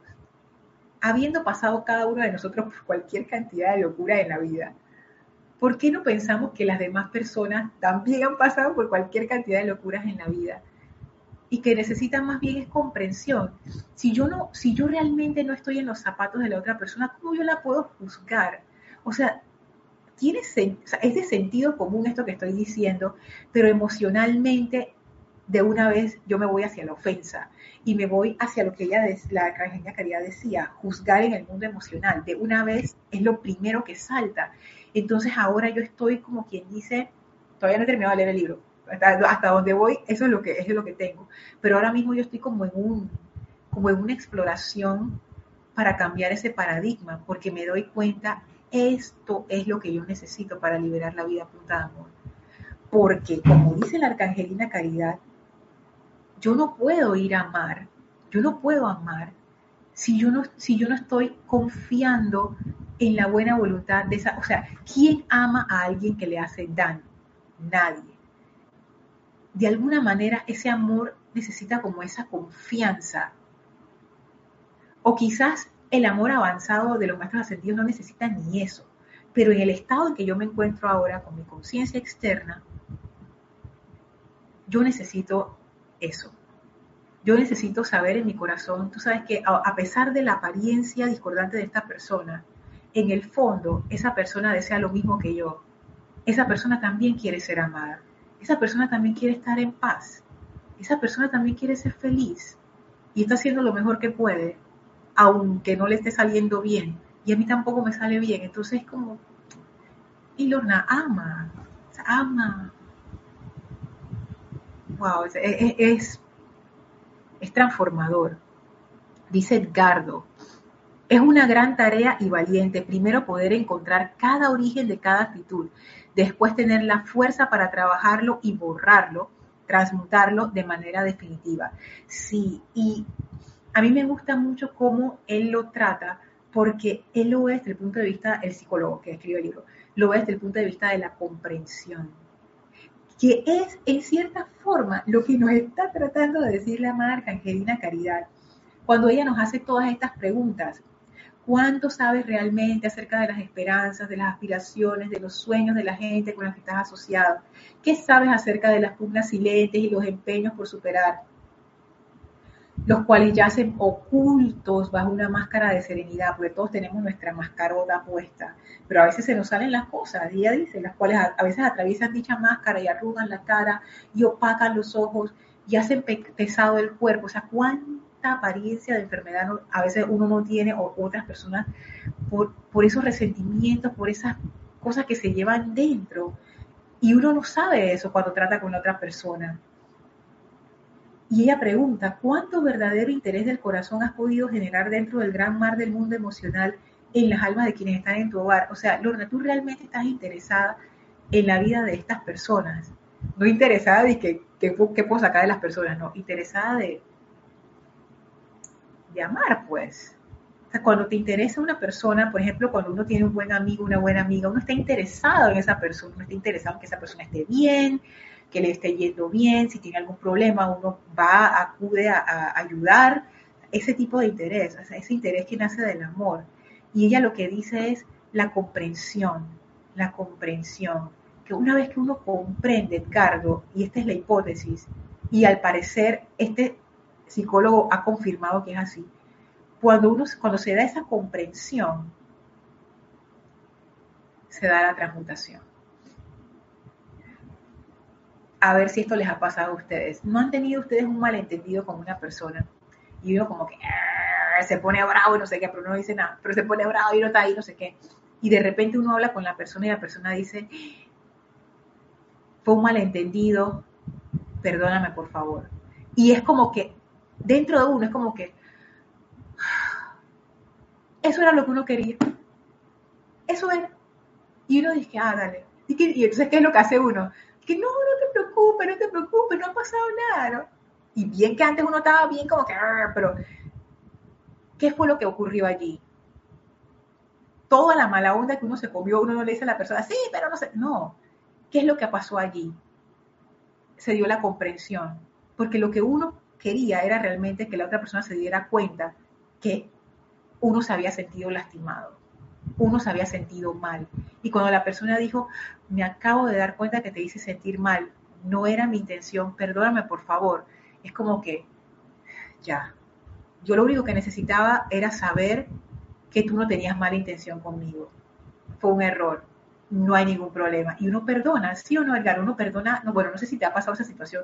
habiendo pasado cada uno de nosotros por cualquier cantidad de locura en la vida, ¿por qué no pensamos que las demás personas también han pasado por cualquier cantidad de locuras en la vida? Y que necesitan más bien es comprensión. Si yo no, si yo realmente no estoy en los zapatos de la otra persona, ¿cómo yo la puedo juzgar? O sea, tiene, es de sentido común esto que estoy diciendo, pero emocionalmente de una vez yo me voy hacia la ofensa y me voy hacia lo que ella, la Arcangenia Caridad decía, juzgar en el mundo emocional. De una vez es lo primero que salta. Entonces ahora yo estoy como quien dice, todavía no he terminado de leer el libro, hasta, donde voy, eso es lo que eso es lo que tengo. Pero ahora mismo yo estoy como en un como en una exploración para cambiar ese paradigma, porque me doy cuenta esto es lo que yo necesito para liberar la vida punta de amor. Porque como dice la Arcangelina Caridad, yo no puedo ir a amar, yo no puedo amar si yo no, si yo no estoy confiando en la buena voluntad de esa, o sea, ¿quién ama a alguien que le hace daño? Nadie. De alguna manera ese amor necesita como esa confianza. O quizás el amor avanzado de los maestros ascendidos no necesita ni eso. Pero en el estado en que yo me encuentro ahora, con mi conciencia externa, yo necesito eso. Yo necesito saber en mi corazón, tú sabes que a pesar de la apariencia discordante de esta persona, en el fondo esa persona desea lo mismo que yo. Esa persona también quiere ser amada. Esa persona también quiere estar en paz. Esa persona también quiere ser feliz. Y está haciendo lo mejor que puede, aunque no le esté saliendo bien. Y a mí tampoco me sale bien. Entonces es como, y Lorna ama, ama, wow, es, es, transformador. Dice Edgardo, es una gran tarea y valiente primero poder encontrar cada origen de cada actitud, después tener la fuerza para trabajarlo y borrarlo, transmutarlo de manera definitiva. Sí, y a mí me gusta mucho cómo él lo trata, porque él lo ve desde el punto de vista, el psicólogo que escribe el libro, lo ve desde el punto de vista de la comprensión que es en cierta forma lo que nos está tratando de decir la marca Angelina Caridad, cuando ella nos hace todas estas preguntas. ¿Cuánto sabes realmente acerca de las esperanzas, de las aspiraciones, de los sueños de la gente con la que estás asociado? ¿Qué sabes acerca de las pugnas silentes y los empeños por superar? los cuales yacen ocultos bajo una máscara de serenidad, porque todos tenemos nuestra mascarota puesta, pero a veces se nos salen las cosas, ella dice, las cuales a, veces atraviesan dicha máscara y arrugan la cara y opacan los ojos y hacen pesado el cuerpo, o sea, apariencia de enfermedad a veces uno no tiene o otras personas por, por esos resentimientos, por esas cosas que se llevan dentro y uno no sabe eso cuando trata con otra persona. Y ella pregunta, ¿cuánto verdadero interés del corazón has podido generar dentro del gran mar del mundo emocional en las almas de quienes están en tu hogar? O sea, Lorna, tú realmente estás interesada en la vida de estas personas. No interesada de que, qué puedo sacar de las personas, no, interesada de, de amar, pues. cuando te interesa una persona, por ejemplo, cuando uno tiene un buen amigo, una buena amiga, uno está interesado en esa persona, uno está interesado en que esa persona esté bien, que le esté yendo bien, si tiene algún problema, uno va, acude a, ayudar, ese tipo de interés, ese interés que nace del amor. Y ella lo que dice es la comprensión, la comprensión, que una vez que uno comprende, Edgardo, y esta es la hipótesis, y al parecer este psicólogo ha confirmado que es así, cuando, uno, cuando se da esa comprensión, se da la transmutación. A ver si esto les ha pasado a ustedes. ¿No han tenido ustedes un malentendido con una persona? Y uno como que ah", se pone bravo y no sé qué, pero no dice nada, pero se pone bravo y no está ahí, no sé qué. Y de repente uno habla con la persona y la persona dice, fue un malentendido, perdóname por favor. Y es como que dentro de uno es como que eso era lo que uno quería. Eso era. Y uno dice, ah, dale. Y, entonces, ¿qué es lo que hace uno? Que no, no te preocupes, no te preocupes, no ha pasado nada. Y bien que antes uno estaba bien como que, ah", pero ¿qué fue lo que ocurrió allí? Toda la mala onda que uno se comió, uno no le dice a la persona, sí, pero no sé, no. ¿Qué es lo que pasó allí? Se dio la comprensión, porque lo que uno quería era realmente que la otra persona se diera cuenta que uno se había sentido lastimado, uno se había sentido mal. Y cuando la persona dijo, me acabo de dar cuenta que te hice sentir mal, no era mi intención, perdóname por favor, es como que, ya, yo lo único que necesitaba era saber que tú no tenías mala intención conmigo. Fue un error no hay ningún problema. Y uno perdona, ¿sí o no, Edgar? Uno perdona, no, bueno, no sé si te ha pasado esa situación,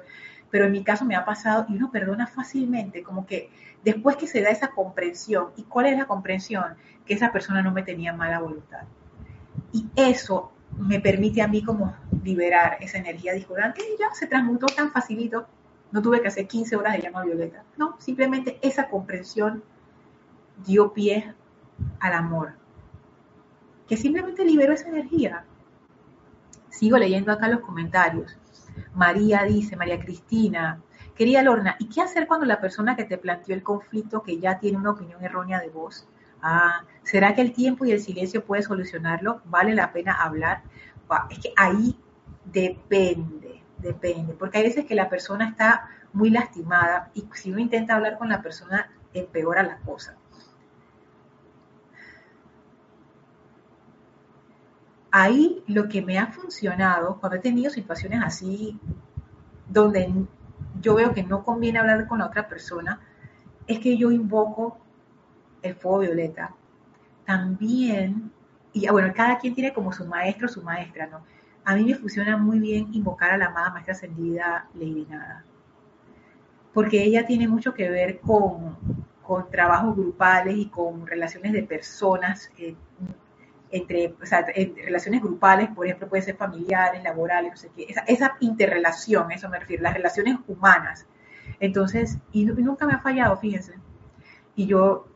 pero en mi caso me ha pasado y uno perdona fácilmente, como que después que se da esa comprensión, ¿y cuál es la comprensión? Que esa persona no me tenía mala voluntad. Y eso me permite a mí como liberar esa energía discordante que ya se transmutó tan facilito, no tuve que hacer 15 horas de llama violeta, no, simplemente esa comprensión dio pie al amor, que simplemente libero esa energía. Sigo leyendo acá los comentarios. María dice, María Cristina, querida Lorna, ¿y qué hacer cuando la persona que te planteó el conflicto que ya tiene una opinión errónea de vos? Ah, ¿será que el tiempo y el silencio puede solucionarlo? ¿Vale la pena hablar? Es que ahí depende, depende, porque hay veces que la persona está muy lastimada y si uno intenta hablar con la persona, empeora la cosa. Ahí lo que me ha funcionado, cuando he tenido situaciones así, donde yo veo que no conviene hablar con la otra persona, es que yo invoco el fuego violeta. También, y ah, bueno, cada quien tiene como su maestro su maestra, ¿no? A mí me funciona muy bien invocar a la amada maestra ascendida Lady Nada, porque ella tiene mucho que ver con, con trabajos grupales y con relaciones de personas, eh, entre, o sea, relaciones grupales, por ejemplo, puede ser familiares, laborales, no sé qué, esa, esa interrelación, eso me refiero, las relaciones humanas. Entonces, y, nunca me ha fallado, fíjense. Y yo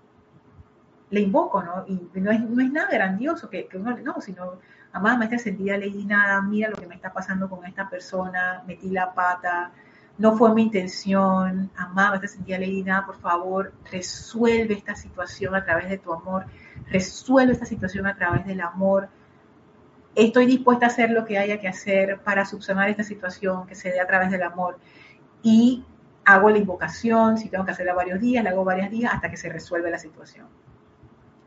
le invoco, ¿no? Y no es, no es nada grandioso que, que uno, no, sino, amada maestra sentida, leí nada, mira lo que me está pasando con esta persona, metí la pata, no fue mi intención, amada maestra sentida, leí nada, por favor, resuelve esta situación a través de tu amor resuelve esta situación a través del amor. Estoy dispuesta a hacer lo que haya que hacer para subsanar esta situación que se dé a través del amor. Y hago la invocación, si tengo que hacerla varios días, la hago varios días hasta que se resuelve la situación.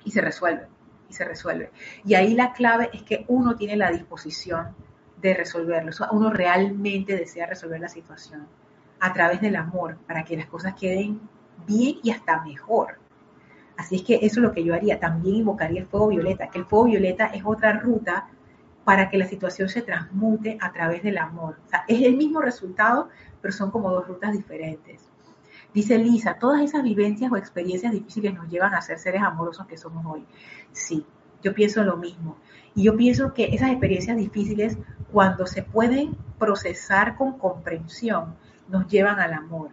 Y se resuelve, y se resuelve. Y ahí la clave es que uno tiene la disposición de resolverlo. uno realmente desea resolver la situación a través del amor para que las cosas queden bien y hasta mejor. Así es que eso es lo que yo haría. También invocaría el fuego violeta, que el fuego violeta es otra ruta para que la situación se transmute a través del amor. O sea, es el mismo resultado, pero son como dos rutas diferentes. Dice Lisa, todas esas vivencias o experiencias difíciles nos llevan a ser seres amorosos que somos hoy. Sí, yo pienso lo mismo. Y yo pienso que esas experiencias difíciles, cuando se pueden procesar con comprensión, nos llevan al amor.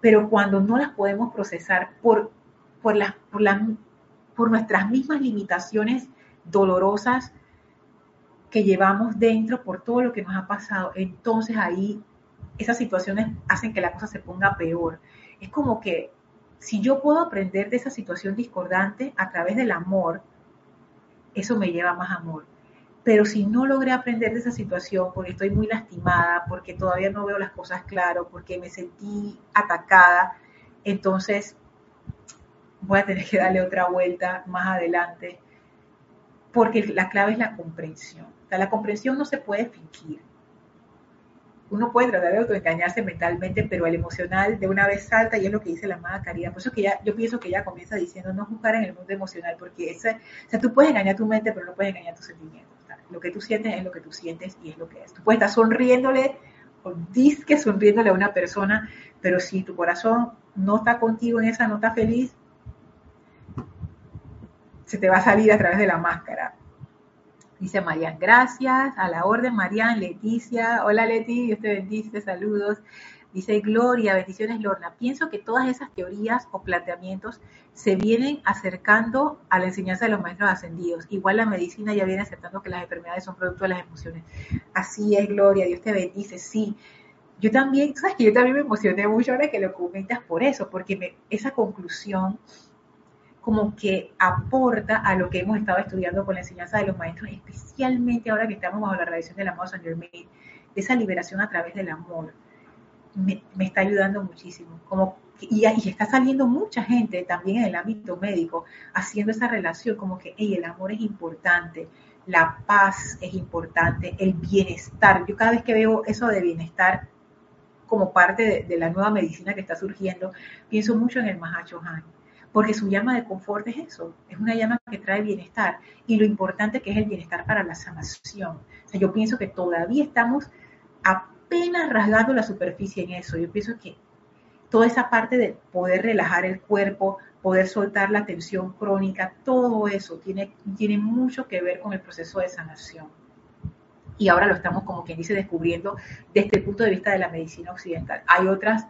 Pero cuando no las podemos procesar por por, por, por nuestras mismas limitaciones dolorosas que llevamos dentro por todo lo que nos ha pasado, entonces ahí esas situaciones hacen que la cosa se ponga peor. Es como que si yo puedo aprender de esa situación discordante a través del amor, eso me lleva más amor. Pero si no logré aprender de esa situación porque estoy muy lastimada, porque todavía no veo las cosas claro, porque me sentí atacada, entonces voy a tener que darle otra vuelta más adelante, porque la clave es la comprensión. La comprensión no se puede fingir uno puede tratar de autoengañarse mentalmente, pero el emocional de una vez salta y es lo que dice la amada Caridad. Por eso que ya, yo pienso que ella comienza diciendo no juzgar en el mundo emocional, porque ese, o sea, tú puedes engañar tu mente, pero no puedes engañar tus sentimientos. Lo que tú sientes es lo que tú sientes y es lo que es. Tú puedes estar sonriéndole o disque sonriéndole a una persona, pero si tu corazón no está contigo en esa nota feliz, se te va a salir a través de la máscara. Dice Marian, gracias. A la orden, Marian, Leticia. Hola Leti, Dios te bendice, saludos. Dice Gloria, bendiciones Lorna. Pienso que todas esas teorías o planteamientos se vienen acercando a la enseñanza de los maestros ascendidos. Igual la medicina ya viene aceptando que las enfermedades son producto de las emociones. Así es, Gloria, Dios te bendice, sí. Yo también, sabes que yo también me emocioné mucho ahora que lo comentas por eso, porque esa conclusión como que aporta a lo que hemos estado estudiando con la enseñanza de los maestros, especialmente ahora que estamos bajo la radiación del amor San Germain, esa liberación a través del amor. Me, está ayudando muchísimo. Como, y, y, está saliendo mucha gente también en el ámbito médico haciendo esa relación, como que el amor es importante, la paz es importante, el bienestar. Yo cada vez que veo eso de bienestar como parte de, de la nueva medicina que está surgiendo, pienso mucho en el Mahacho Han porque su llama de confort es eso, es una llama que trae bienestar y lo importante que es el bienestar para la sanación. O sea, yo pienso que todavía estamos apenas rasgando la superficie en eso. Yo pienso que toda esa parte de poder relajar el cuerpo, poder soltar la tensión crónica, todo eso tiene, tiene mucho que ver con el proceso de sanación. Y ahora lo estamos, como quien dice, descubriendo desde el punto de vista de la medicina occidental. Hay otras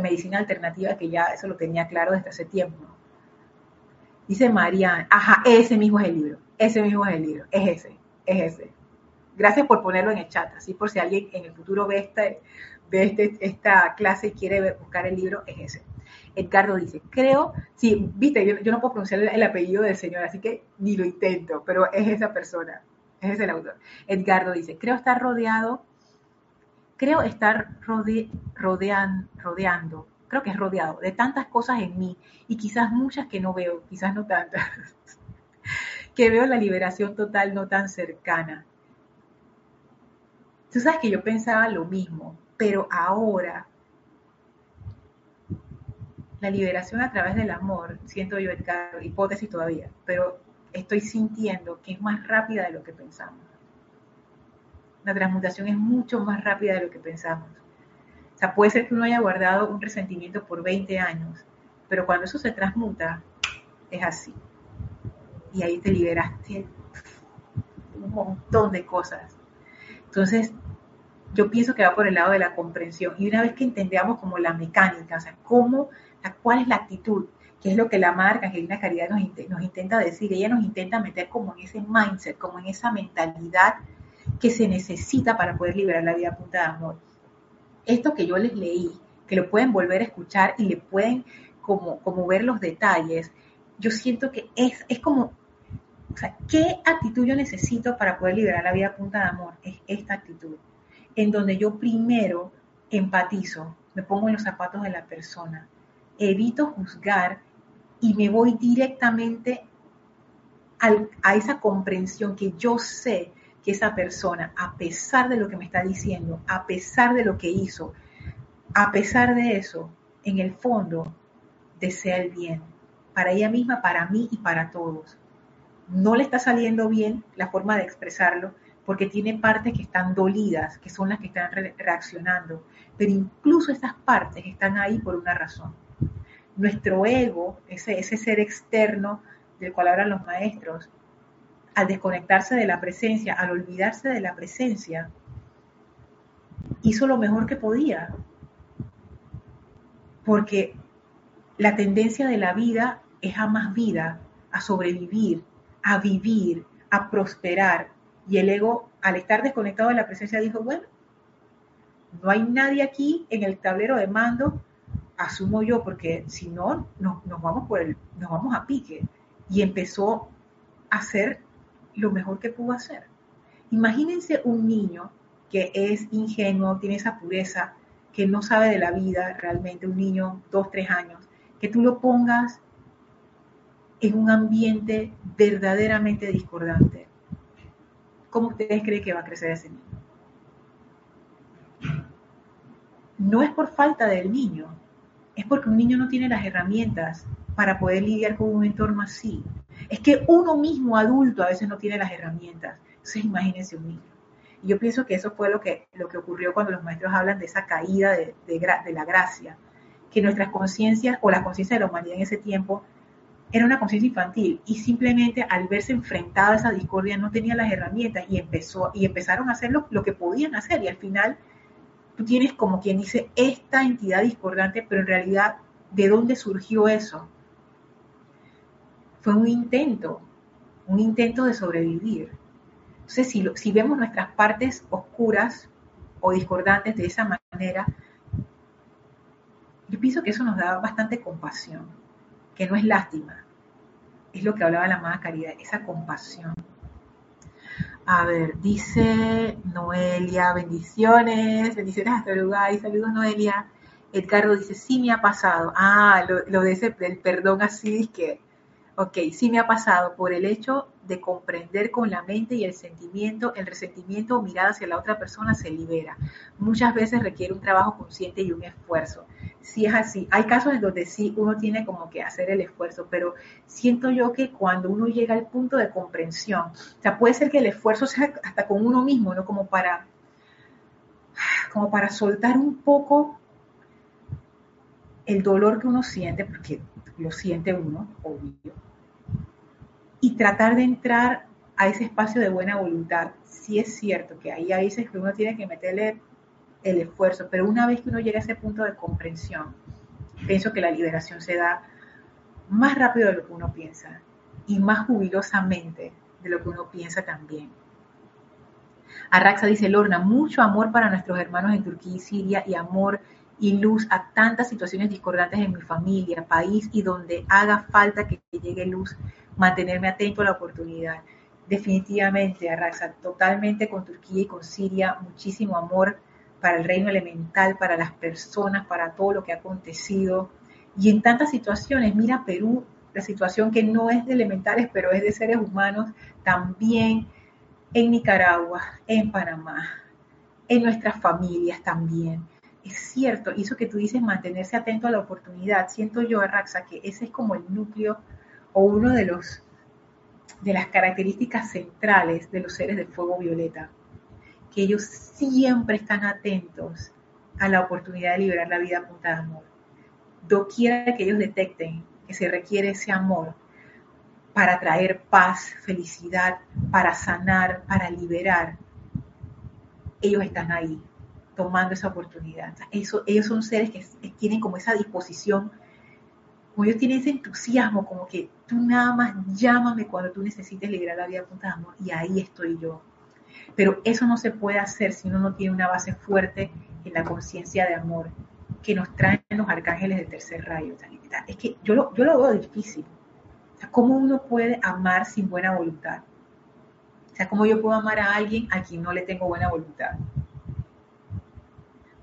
medicina alternativa que ya eso lo tenía claro desde hace tiempo. Dice Marian, ajá, ese mismo es el libro, ese mismo es el libro, es ese, es ese. Gracias por ponerlo en el chat, así por si alguien en el futuro ve, este, ve este, esta clase y quiere buscar el libro, es ese. Edgardo dice, creo, sí, viste, yo, yo, no puedo pronunciar el, apellido del señor, así que ni lo intento, pero es esa persona, ese es el autor. Edgardo dice, creo estar rodeado creo estar rodeando, creo que es rodeado de tantas cosas en mí y quizás muchas que no veo, quizás no tantas, que veo la liberación total no tan cercana. Tú sabes que yo pensaba lo mismo, pero ahora la liberación a través del amor, siento yo, hipótesis todavía, pero estoy sintiendo que es más rápida de lo que pensamos la transmutación es mucho más rápida de lo que pensamos. O sea, puede ser que uno haya guardado un resentimiento por 20 años, pero cuando eso se transmuta, es así. Y ahí te liberaste un montón de cosas. Entonces, yo pienso que va por el lado de la comprensión. Y una vez que entendamos como la mecánica, o sea, cómo, cuál es la actitud, que es lo que la marca Angelina Caridad nos, nos intenta decir, ella nos intenta meter como en ese mindset, como en esa mentalidad que se necesita para poder liberar la vida a punta de amor. Esto que yo les leí, que lo pueden volver a escuchar y le pueden como, como ver los detalles, yo siento que es, es como, o sea, ¿qué actitud yo necesito para poder liberar la vida a punta de amor? Es esta actitud, en donde yo primero empatizo, me pongo en los zapatos de la persona, evito juzgar y me voy directamente a esa comprensión que yo sé que esa persona, a pesar de lo que me está diciendo, a pesar de lo que hizo, a pesar de eso, en el fondo desea el bien, para ella misma, para mí y para todos. No le está saliendo bien la forma de expresarlo porque tiene partes que están dolidas, que son las que están reaccionando, pero incluso esas partes están ahí por una razón. Nuestro ego, ese, ese ser externo del cual hablan los maestros, al desconectarse de la presencia, al olvidarse de la presencia, hizo lo mejor que podía. Porque la tendencia de la vida es a más vida, a sobrevivir, a vivir, a prosperar. Y el ego, al estar desconectado de la presencia, dijo, bueno, no hay nadie aquí en el tablero de mando asumo yo, porque si no, nos, vamos vamos a pique. Y empezó a hacer lo mejor que pudo hacer. Imagínense un niño que es ingenuo, tiene esa pureza, que no sabe de la vida realmente, un niño, dos, tres años, que tú lo pongas en un ambiente verdaderamente discordante. ¿Cómo ustedes creen que va a crecer ese niño? No es por falta del niño, es porque un niño no tiene las herramientas para poder lidiar con un entorno así. Es que uno mismo adulto a veces no tiene las herramientas. Entonces imagínense un niño. Y yo pienso que eso fue lo que, lo que ocurrió cuando los maestros hablan de esa caída de, de la gracia, que nuestras conciencias o la conciencia de la humanidad en ese tiempo era una conciencia infantil y simplemente al verse enfrentada a esa discordia no tenía las herramientas y empezó y empezaron a hacer lo, lo que podían hacer y al final tú tienes como quien dice esta entidad discordante, pero en realidad, ¿de dónde surgió eso? Fue un intento, un intento de sobrevivir. Entonces, si, si vemos nuestras partes oscuras o discordantes de esa manera, yo pienso que eso nos da bastante compasión, que no es lástima, es lo que hablaba la amada Caridad, esa compasión. A ver, dice Noelia, bendiciones, bendiciones hasta Uruguay, saludos Noelia. Edgardo dice, sí me ha pasado. Ah, lo, de ese, del perdón así, es que, ok, sí me ha pasado por el hecho de comprender con la mente y el sentimiento, el resentimiento o mirada hacia la otra persona se libera. Muchas veces requiere un trabajo consciente y un esfuerzo si es así. Hay casos en donde sí uno tiene como que hacer el esfuerzo, pero siento yo que cuando uno llega al punto de comprensión, o sea, puede ser que el esfuerzo sea hasta con uno mismo, ¿no? Como para, como para soltar un poco el dolor que uno siente, porque lo siente uno, obvio, y tratar de entrar a ese espacio de buena voluntad. Sí es cierto que ahí a veces uno tiene que meterle el esfuerzo, pero una vez que uno llega a ese punto de comprensión, pienso que la liberación se da más rápido de lo que uno piensa y más jubilosamente de lo que uno piensa también. Arraxa dice, Lorna, mucho amor para nuestros hermanos en Turquía y Siria y amor y luz a tantas situaciones discordantes en mi familia, país y donde haga falta que llegue luz, mantenerme atento a la oportunidad. Definitivamente, Arraxa, totalmente con Turquía y con Siria, muchísimo amor para el reino elemental, para las personas, para todo lo que ha acontecido. Y en tantas situaciones, mira Perú, la situación que no es de elementales, pero es de seres humanos, también en Nicaragua, en Panamá, en nuestras familias también. Es cierto, eso que tú dices, mantenerse atento a la oportunidad. Siento yo, Raxa, que ese es como el núcleo o uno de los de las características centrales de los seres de fuego violeta que ellos siempre están atentos a la oportunidad de liberar la vida a punta de amor. Doquiera que ellos detecten que se requiere ese amor para traer paz, felicidad, para sanar, para liberar, ellos están ahí tomando esa oportunidad. Eso, ellos son seres que, tienen como esa disposición, como ellos tienen ese entusiasmo, como que tú nada más llámame cuando tú necesites liberar la vida punta de amor y ahí estoy yo pero eso no se puede hacer si uno no tiene una base fuerte en la conciencia de amor que nos traen los arcángeles del tercer rayo. Es que yo lo, veo difícil. O ¿cómo uno puede amar sin buena voluntad? O ¿cómo yo puedo amar a alguien a quien no le tengo buena voluntad?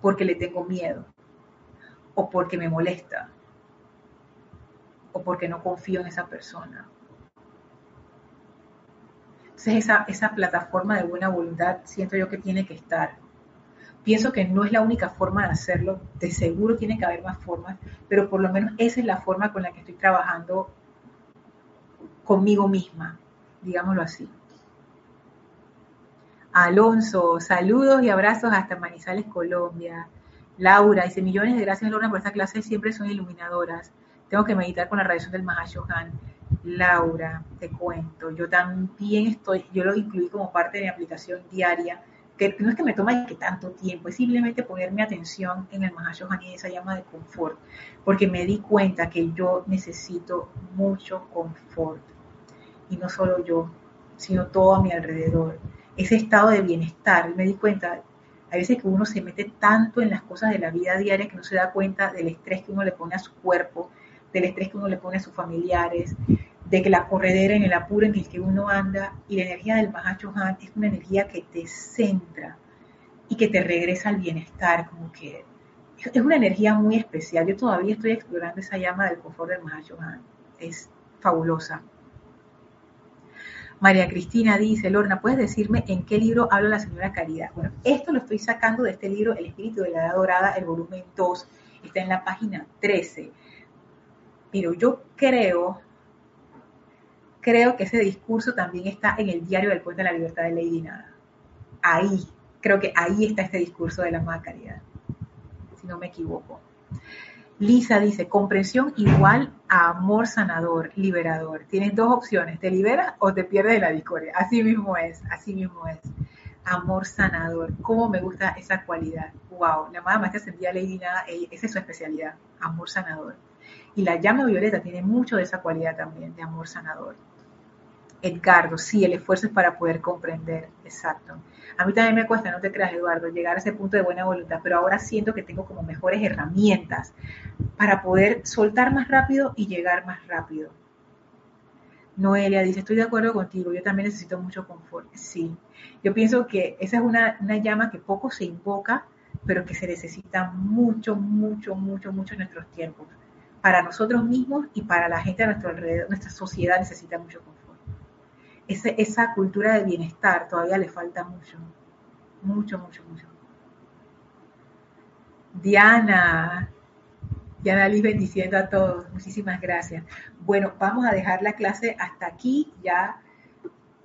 Porque le tengo miedo. O porque me molesta. O porque no confío en esa persona esa, esa plataforma de buena voluntad siento yo que tiene que estar. Pienso que no es la única forma de hacerlo, de seguro tiene que haber más formas, pero por lo menos esa es la forma con la que estoy trabajando conmigo misma, digámoslo así. Alonso, saludos y abrazos hasta Manizales, Colombia. Laura dice, millones de gracias Lorna por esta clase, siempre son iluminadoras. Tengo que meditar con la radiación del Mahashohan. Laura, te cuento, yo también estoy, yo lo incluí como parte de mi aplicación diaria, que no es que me tome que tanto tiempo, es simplemente ponerme atención en el Mahashohan y esa llama de confort, porque me di cuenta que yo necesito mucho confort, y no solo yo, sino todo a mi alrededor, ese estado de bienestar, me di cuenta, Hay veces que uno se mete tanto en las cosas de la vida diaria que no se da cuenta del estrés que uno le pone a su cuerpo, del estrés que uno le pone a sus familiares, de que la corredera en el apuro en el que uno anda y la energía del Mahacho Han es una energía que te centra y que te regresa al bienestar, como que es una energía muy especial. Yo todavía estoy explorando esa llama del confort del Mahacho Han. Es fabulosa. María Cristina dice, Lorna, ¿puedes decirme en qué libro habla la señora Caridad? Bueno, esto lo estoy sacando de este libro, El Espíritu de la Edad Dorada, el volumen 2, está en la página 13. Pero yo creo, creo que ese discurso también está en el diario del Puente de la Libertad de Lady Nada. Ahí, creo que ahí está este discurso de la amada caridad, si no me equivoco. Lisa dice, comprensión igual a amor sanador, liberador. Tienes dos opciones, te liberas o te pierdes de la discordia. Así mismo es, así mismo es. Amor sanador. ¿Cómo me gusta esa cualidad? Wow, la amada maestra sentía Lady Nada, esa es su especialidad, amor sanador. Y la llama violeta tiene mucho de esa cualidad también, de amor sanador. Edgardo, sí, el esfuerzo es para poder comprender, exacto. A mí también me cuesta, no te creas, Eduardo, llegar a ese punto de buena voluntad, pero ahora siento que tengo como mejores herramientas para poder soltar más rápido y llegar más rápido. Noelia dice, estoy de acuerdo contigo, yo también necesito mucho confort. Sí, yo pienso que esa es una, una llama que poco se invoca, pero que se necesita mucho, mucho, mucho, mucho en nuestros tiempos. Para nosotros mismos y para la gente a nuestro alrededor, nuestra sociedad necesita mucho confort esa cultura de bienestar todavía le falta mucho, mucho, mucho, mucho. Diana, Diana Liz bendiciendo a todos, muchísimas gracias. Bueno, vamos a dejar la clase hasta aquí, ya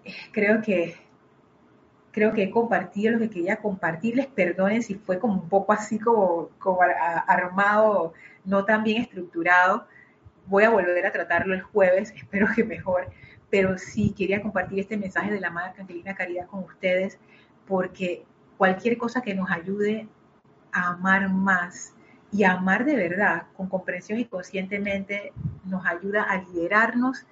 eh, creo que creo que he compartido lo que quería compartirles, perdonen si fue como un poco así como armado, no tan bien estructurado. Voy a volver a tratarlo el jueves, espero que mejor pero sí quería compartir este mensaje de la Madre Angelina Caridad con ustedes, porque cualquier cosa que nos ayude a amar más y a amar de verdad, con comprensión y conscientemente, nos ayuda a liberarnos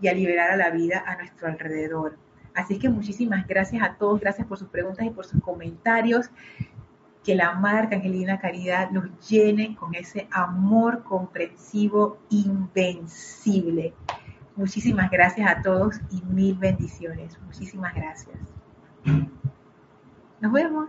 y a liberar a la vida a nuestro alrededor. Así que muchísimas gracias a todos, gracias por sus preguntas y por sus comentarios. Que la marca Angelina Caridad nos llene con ese amor comprensivo invencible. Muchísimas gracias a todos y mil bendiciones. Muchísimas gracias. Nos vemos.